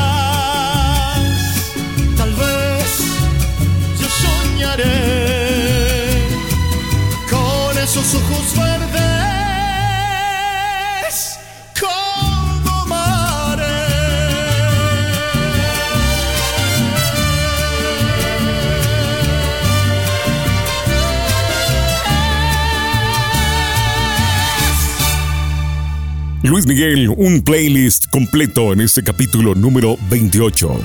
tal vez yo soñaré con esos ojos Luis Miguel, un playlist completo en este capítulo número 28.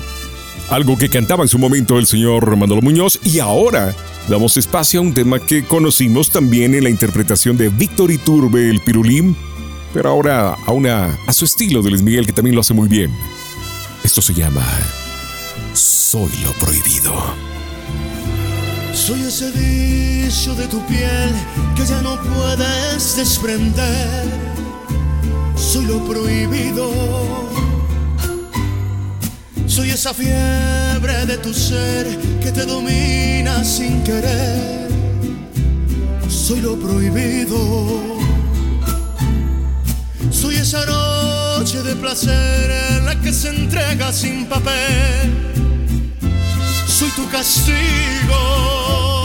Algo que cantaba en su momento el señor Manolo Muñoz y ahora damos espacio a un tema que conocimos también en la interpretación de Víctor Iturbe, el Pirulín, pero ahora a, una, a su estilo de Luis Miguel que también lo hace muy bien. Esto se llama Soy lo prohibido. Soy ese vicio de tu piel que ya no puedes desprender. Soy lo prohibido. Soy esa fiebre de tu ser que te domina sin querer. Soy lo prohibido. Soy esa noche de placer en la que se entrega sin papel soy tu castigo.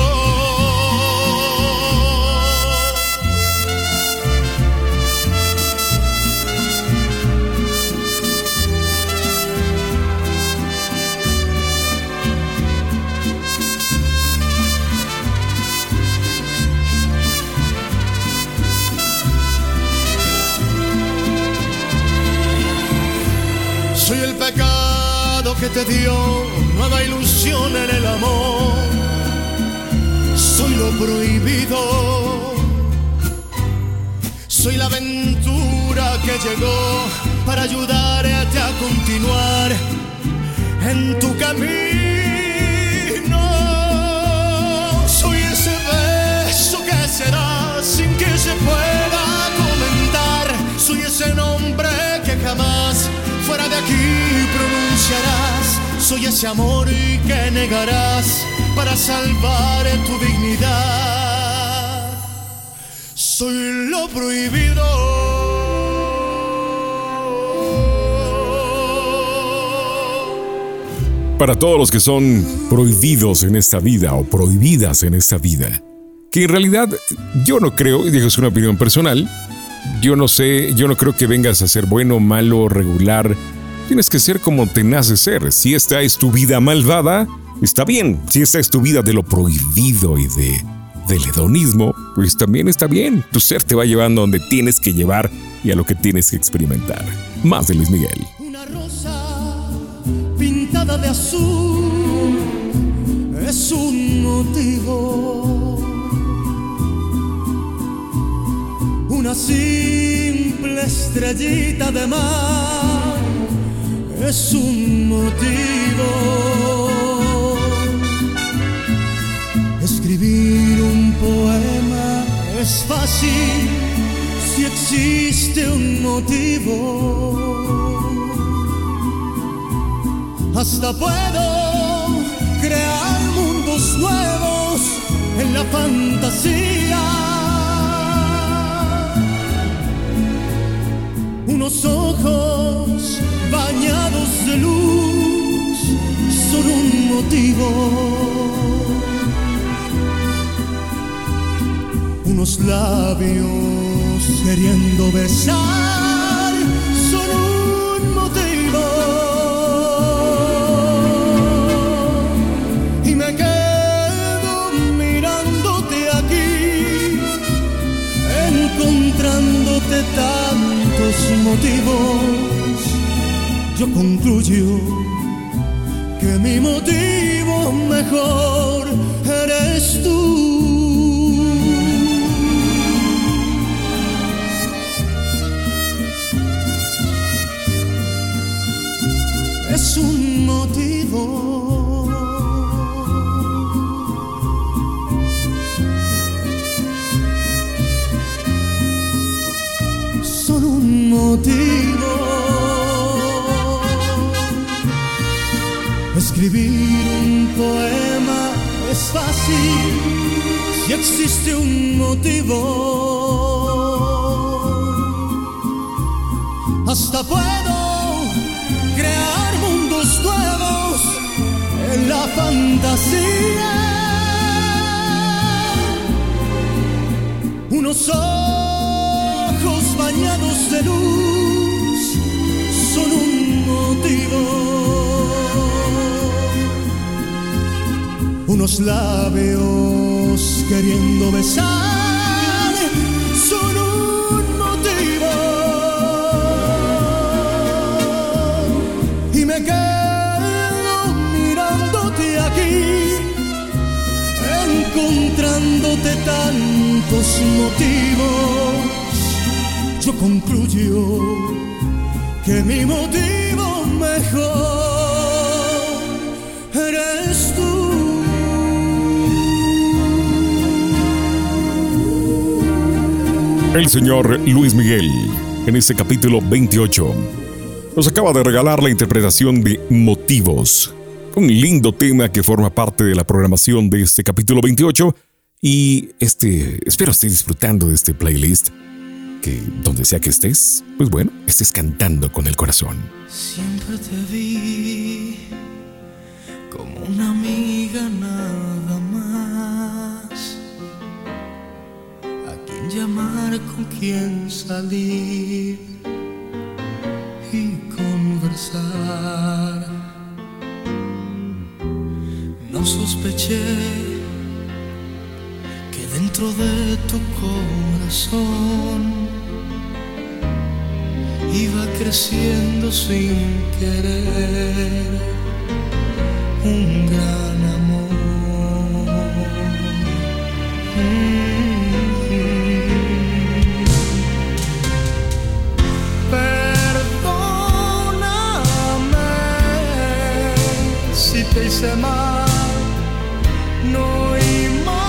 Que te dio nueva ilusión en el amor. Soy lo prohibido. Soy la aventura que llegó para ayudarte a continuar en tu camino. Soy ese beso que se da sin que se pueda comentar. Soy ese nombre que jamás fuera de aquí pronunciarás. Soy ese amor que negarás para salvar tu dignidad. Soy lo prohibido. Para todos los que son prohibidos en esta vida o prohibidas en esta vida, que en realidad yo no creo, y digo es una opinión personal, yo no sé, yo no creo que vengas a ser bueno, malo, regular. Tienes que ser como te nace ser. Si esta es tu vida malvada, está bien. Si esta es tu vida de lo prohibido y de del hedonismo, pues también está bien. Tu ser te va llevando a donde tienes que llevar y a lo que tienes que experimentar. Más de Luis Miguel. Una rosa pintada de azul es un motivo. Una simple estrellita de mar es un motivo. Escribir un poema es fácil si existe un motivo. Hasta puedo crear mundos nuevos en la fantasía. Unos ojos bañados de luz son un motivo. Unos labios queriendo besar son un motivo. Y me quedo mirándote aquí, encontrándote tantos motivos. Yo concluyo que mi motivo mejor existe un motivo. Hasta puedo crear mundos nuevos en la fantasía. Unos ojos bañados de luz Unos labios queriendo besar son un motivo. y me quedo mirándote aquí, encontrándote tantos motivos. Yo concluyo que mi motivo mejor El señor Luis Miguel, en este capítulo 28, nos acaba de regalar la interpretación de Motivos, un lindo tema que forma parte de la programación de este capítulo 28 y este, espero estés disfrutando de este playlist que donde sea que estés, pues bueno, estés cantando con el corazón. Siempre te vi como una amiga nada más. Llamar, con quien salir y conversar. No sospeché que dentro de tu corazón iba creciendo sin querer un gran no imaginé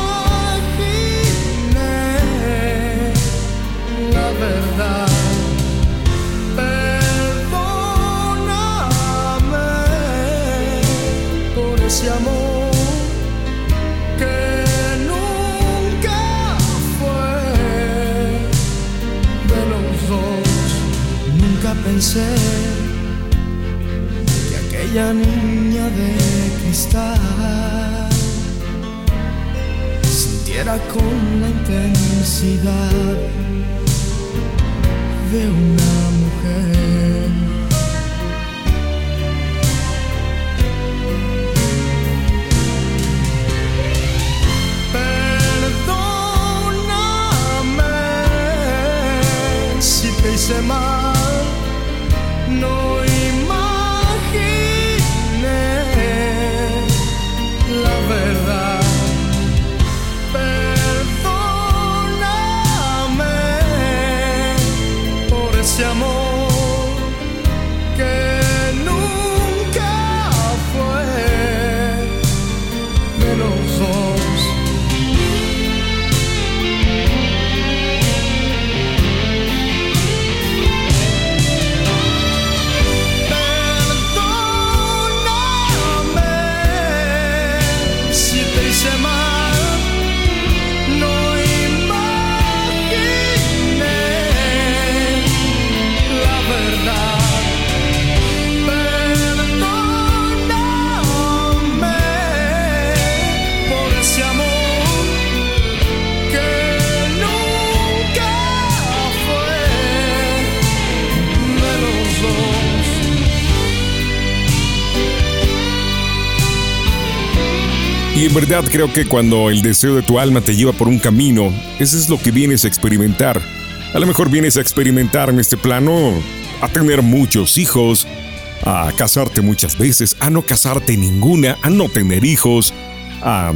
la verdad. Ese amor que nunca fue de los dos. Nunca pensé que aquella niña de cristal sintiera con la intensidad de una mujer. Perdóname si te hice mal, Y en verdad creo que cuando el deseo de tu alma te lleva por un camino, eso es lo que vienes a experimentar. A lo mejor vienes a experimentar en este plano a tener muchos hijos, a casarte muchas veces, a no casarte ninguna, a no tener hijos, a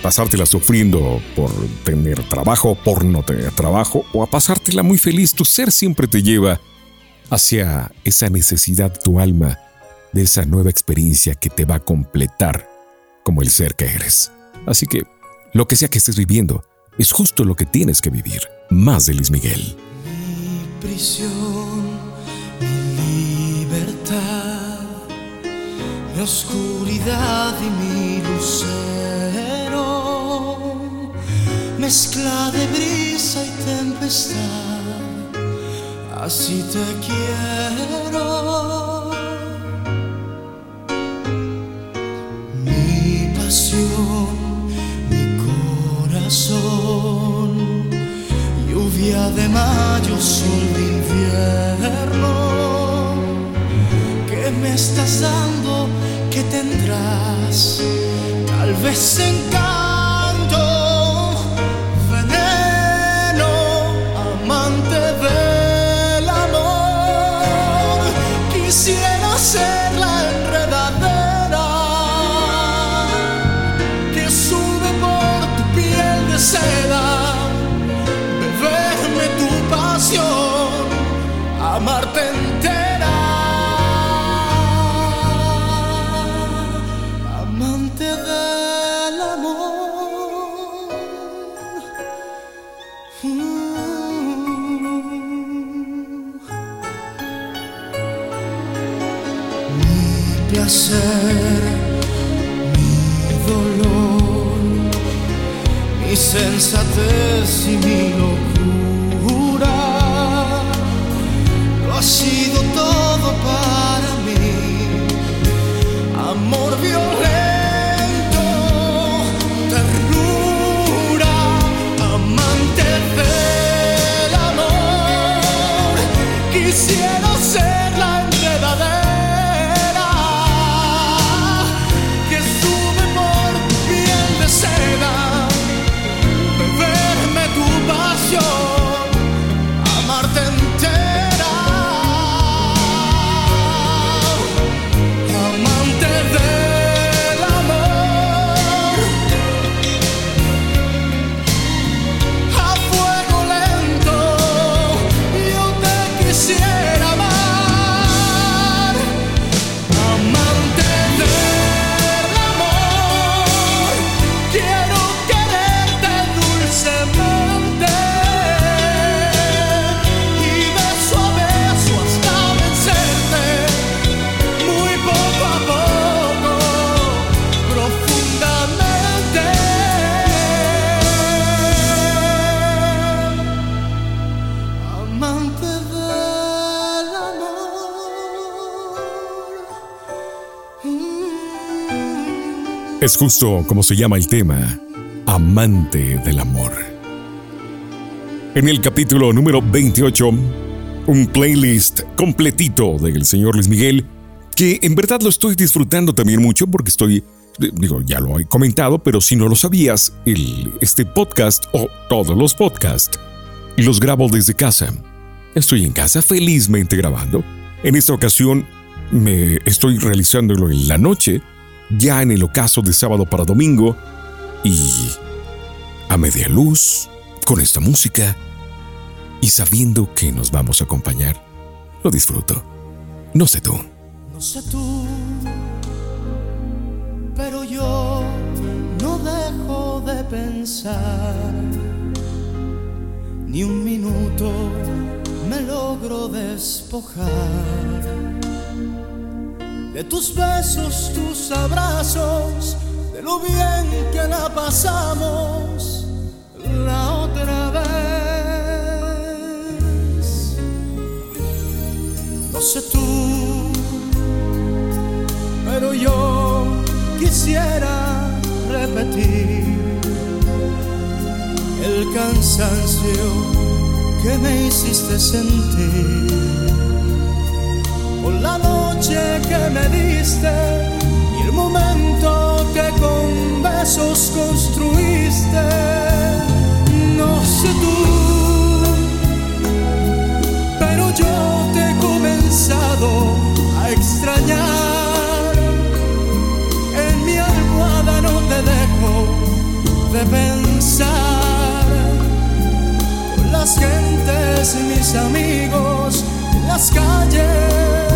pasártela sufriendo por tener trabajo, por no tener trabajo, o a pasártela muy feliz. Tu ser siempre te lleva hacia esa necesidad de tu alma, de esa nueva experiencia que te va a completar como el ser que eres. Así que, lo que sea que estés viviendo, es justo lo que tienes que vivir. Más de Luis Miguel. Mi prisión, mi libertad, mi oscuridad y mi lucero, mezcla de brisa y tempestad, así te quiero. Mi corazón, lluvia de mayo, sol de invierno. ¿Qué me estás dando? ¿Qué tendrás? Tal vez encanto, placer, mi dolor, mi sensatez y mi Es justo como se llama el tema, amante del amor. En el capítulo número 28, un playlist completito del señor Luis Miguel, que en verdad lo estoy disfrutando también mucho porque estoy, digo, ya lo he comentado, pero si no lo sabías, este podcast o todos los podcasts los grabo desde casa. Estoy en casa felizmente grabando. En esta ocasión me estoy realizándolo en la noche ya en el ocaso de sábado para domingo y a media luz con esta música y sabiendo que nos vamos a acompañar, lo disfruto. No sé tú. No sé tú, pero yo no dejo de pensar. Ni un minuto me logro despojar de tus besos, tus abrazos, de lo bien que la pasamos la otra vez. No sé tú, pero yo quisiera repetir el cansancio que me hiciste sentir noche que me diste y el momento que con besos construiste. No sé tú, pero yo te he comenzado a extrañar. En mi almohada no te dejo de pensar. Con las gentes y mis amigos las calles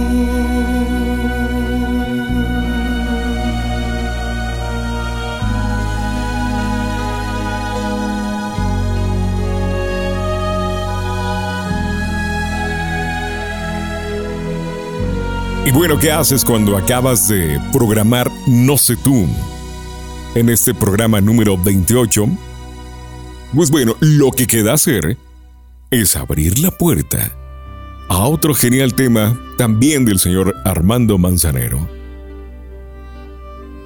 Y bueno, ¿qué haces cuando acabas de programar No sé tú? En este programa número 28. Pues bueno, lo que queda hacer es abrir la puerta a otro genial tema también del señor Armando Manzanero.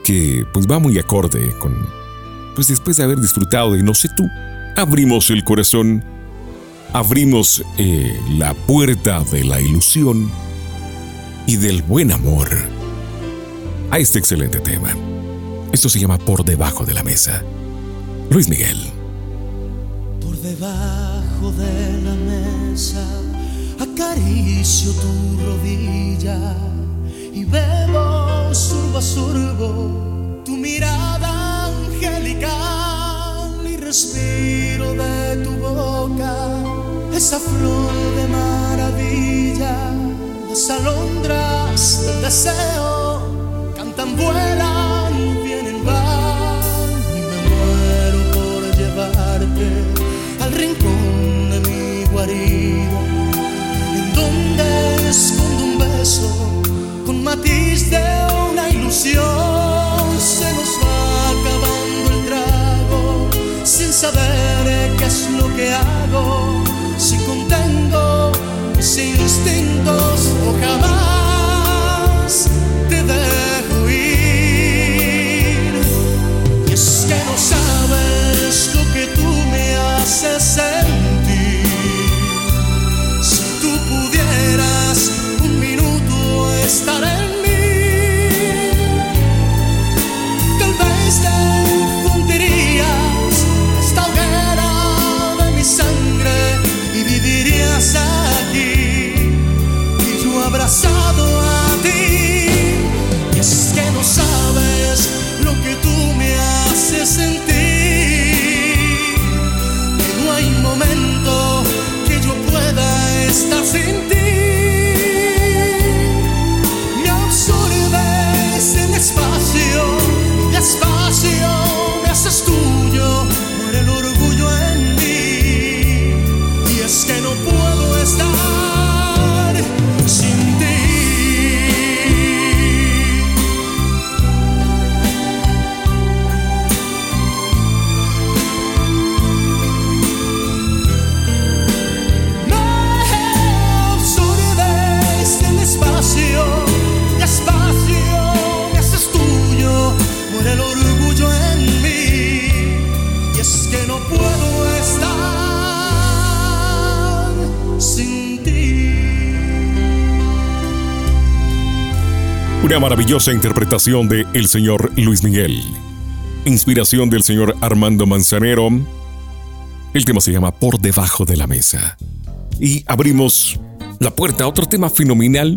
Que pues va muy acorde con... Pues después de haber disfrutado de No sé tú, abrimos el corazón, abrimos eh, la puerta de la ilusión y del buen amor a este excelente tema. Esto se llama Por debajo de la mesa. Luis Miguel. Por debajo de la mesa acaricio tu rodilla y bebo surbo a surbo tu mirada angelical y respiro de tu boca esa flor de maravilla las alondras del deseo cantan, vuelan, vienen, van y me muero por llevarte al rincón de mi guarida, en donde escondo un beso con matiz de una ilusión. Se nos va acabando el trago sin saber qué es lo que hago, si contengo mis instintos o jamás te dejo Maravillosa interpretación de el señor Luis Miguel. Inspiración del señor Armando Manzanero. El tema se llama Por debajo de la mesa. Y abrimos la puerta a otro tema fenomenal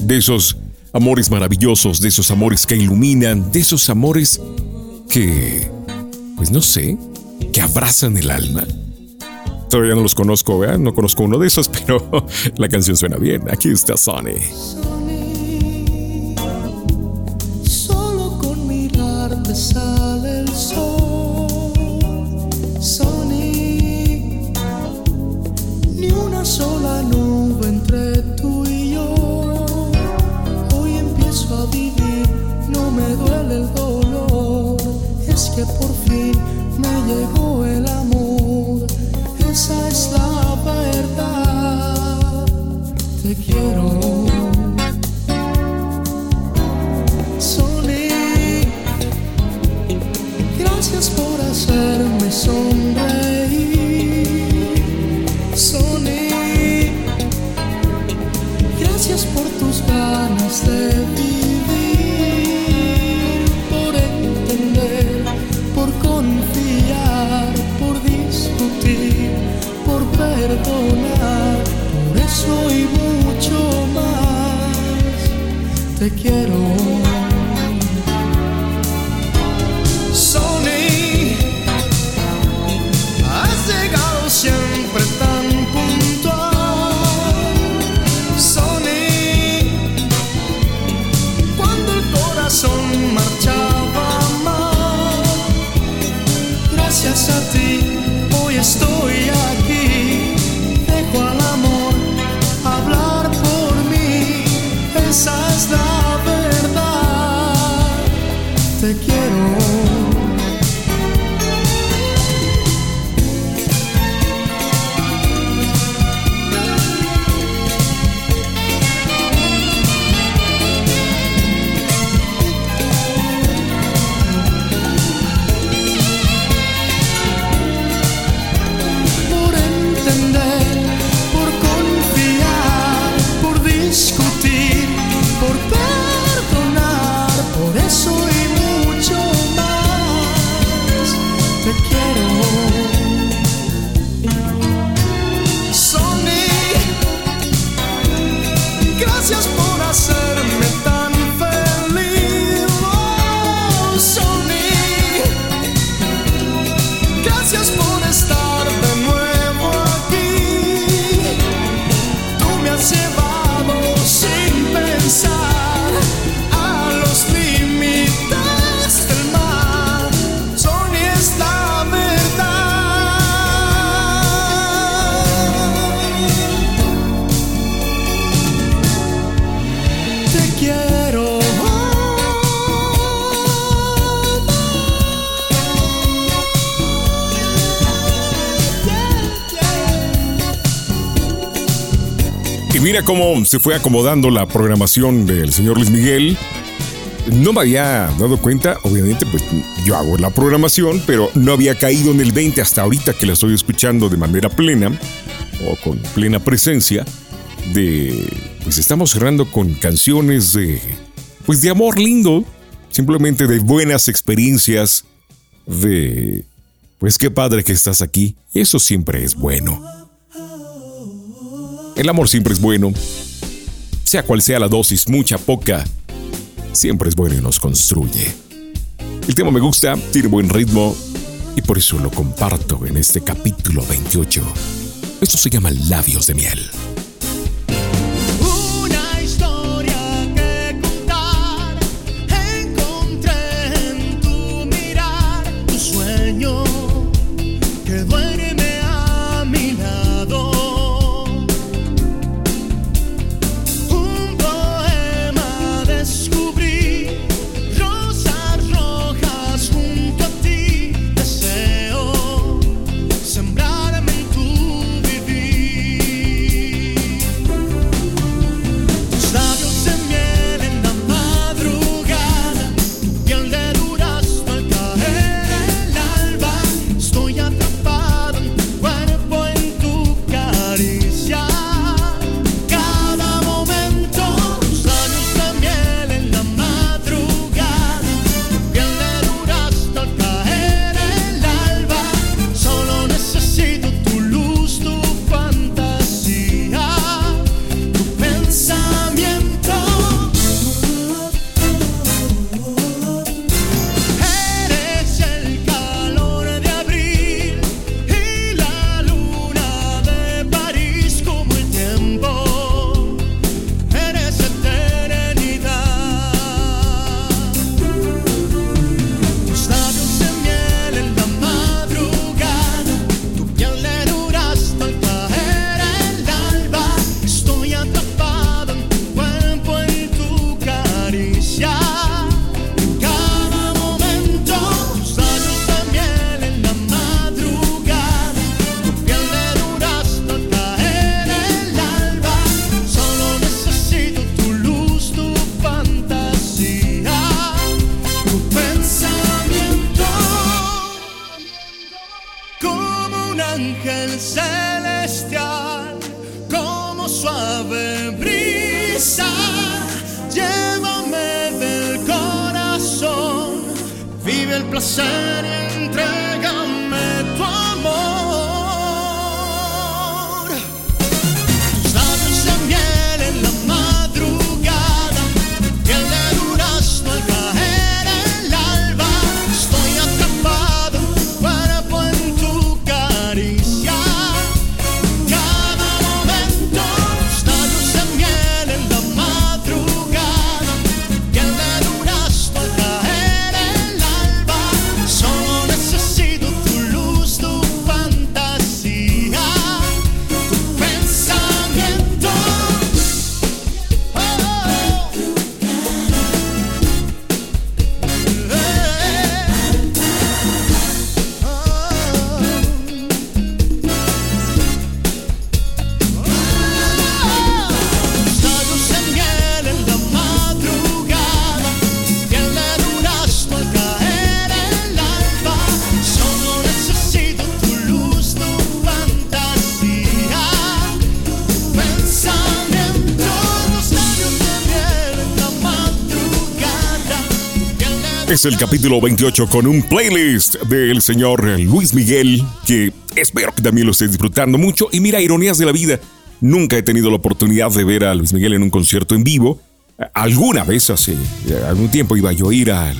de esos amores maravillosos, de esos amores que iluminan, de esos amores que, pues no sé, que abrazan el alma. Todavía no los conozco, ¿verdad? No conozco uno de esos, *laughs* pero la canción suena bien. Aquí está Sonny. Te quiero. mira cómo se fue acomodando la programación del señor Luis Miguel. No me había dado cuenta, obviamente, pues yo hago la programación, pero no había caído en el 20 hasta ahorita que la estoy escuchando de manera plena o con plena presencia de pues estamos cerrando con canciones de pues de amor lindo, simplemente de buenas experiencias de pues qué padre que estás aquí, eso siempre es bueno. El amor siempre es bueno. Sea cual sea la dosis, mucha, poca, siempre es bueno y nos construye. El tema me gusta, tiene buen ritmo y por eso lo comparto en este capítulo 28. Esto se llama Labios de Miel. El capítulo 28 con un playlist del señor Luis Miguel que espero que también lo estés disfrutando mucho. Y mira, ironías de la vida. Nunca he tenido la oportunidad de ver a Luis Miguel en un concierto en vivo. Alguna vez hace algún tiempo iba yo a ir a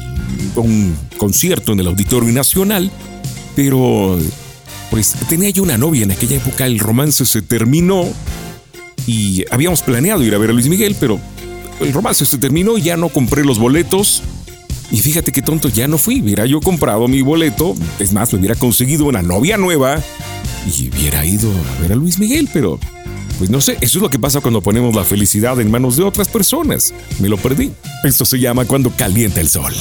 un concierto en el Auditorio Nacional, pero pues tenía yo una novia en aquella época, el romance se terminó y habíamos planeado ir a ver a Luis Miguel, pero el romance se terminó y ya no compré los boletos. Y fíjate qué tonto, ya no fui. Hubiera yo comprado mi boleto, es más, me hubiera conseguido una novia nueva y hubiera ido a ver a Luis Miguel, pero pues no sé, eso es lo que pasa cuando ponemos la felicidad en manos de otras personas. Me lo perdí. Esto se llama cuando calienta el sol.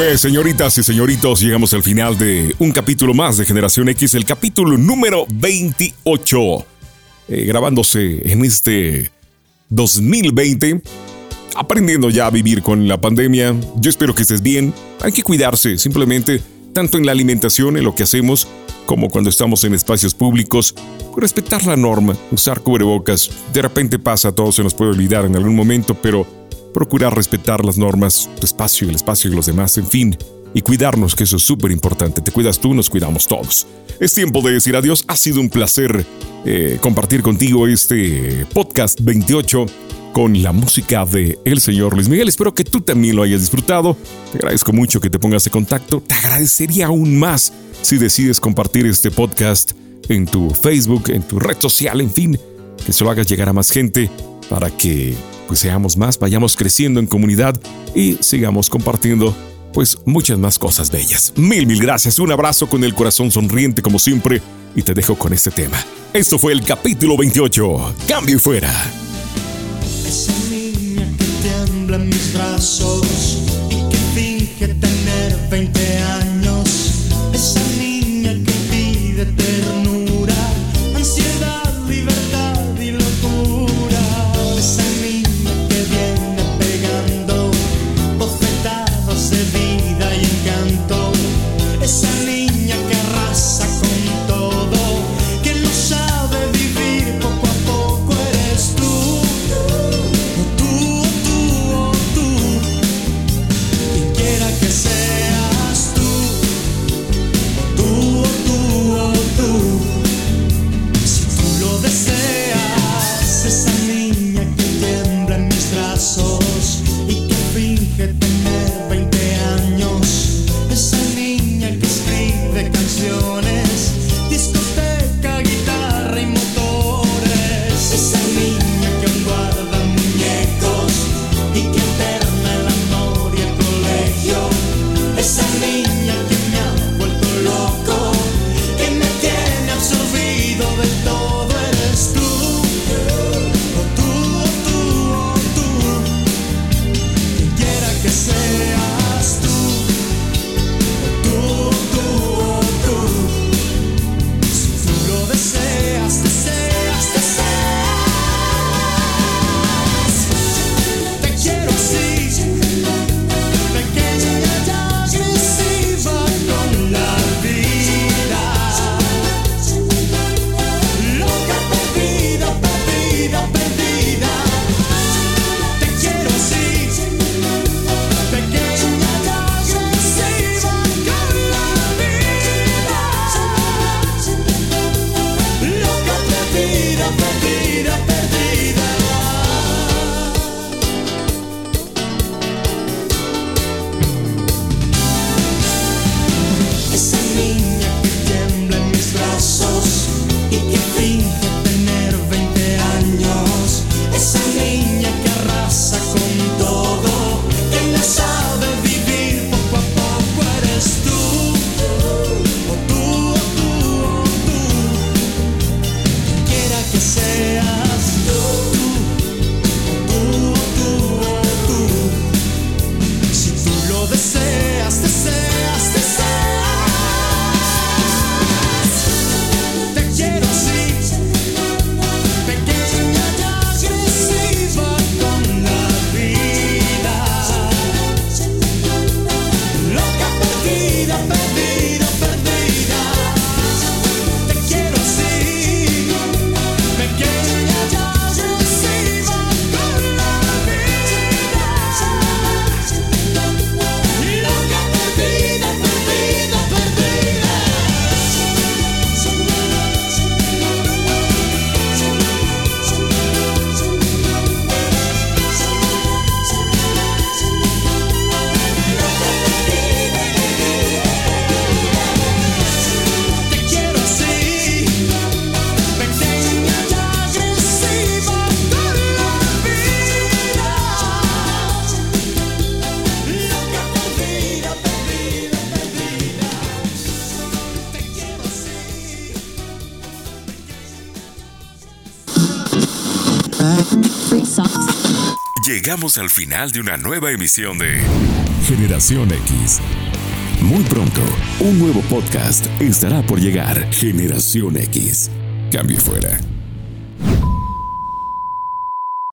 Pues señoritas y señoritos, llegamos al final de un capítulo más de Generación X, el capítulo número 28, eh, grabándose en este 2020, aprendiendo ya a vivir con la pandemia. Yo espero que estés bien, hay que cuidarse simplemente, tanto en la alimentación, en lo que hacemos, como cuando estamos en espacios públicos, respetar la norma, usar cubrebocas. De repente pasa, todo se nos puede olvidar en algún momento, pero procurar respetar las normas, tu espacio y el espacio de los demás, en fin, y cuidarnos, que eso es súper importante. Te cuidas tú, nos cuidamos todos. Es tiempo de decir adiós. Ha sido un placer eh, compartir contigo este podcast 28 con la música de el señor Luis Miguel. Espero que tú también lo hayas disfrutado. Te agradezco mucho que te pongas en contacto. Te agradecería aún más si decides compartir este podcast en tu Facebook, en tu red social, en fin, que se lo hagas llegar a más gente para que pues seamos más, vayamos creciendo en comunidad y sigamos compartiendo pues muchas más cosas bellas. Mil, mil gracias, un abrazo con el corazón sonriente como siempre y te dejo con este tema. Esto fue el capítulo 28, Cambio y Fuera. Esa niña que tiembla en mis brazos y que finge tener 20 años, esa niña que pide Llegamos al final de una nueva emisión de Generación X. Muy pronto, un nuevo podcast estará por llegar, Generación X. Cambio fuera.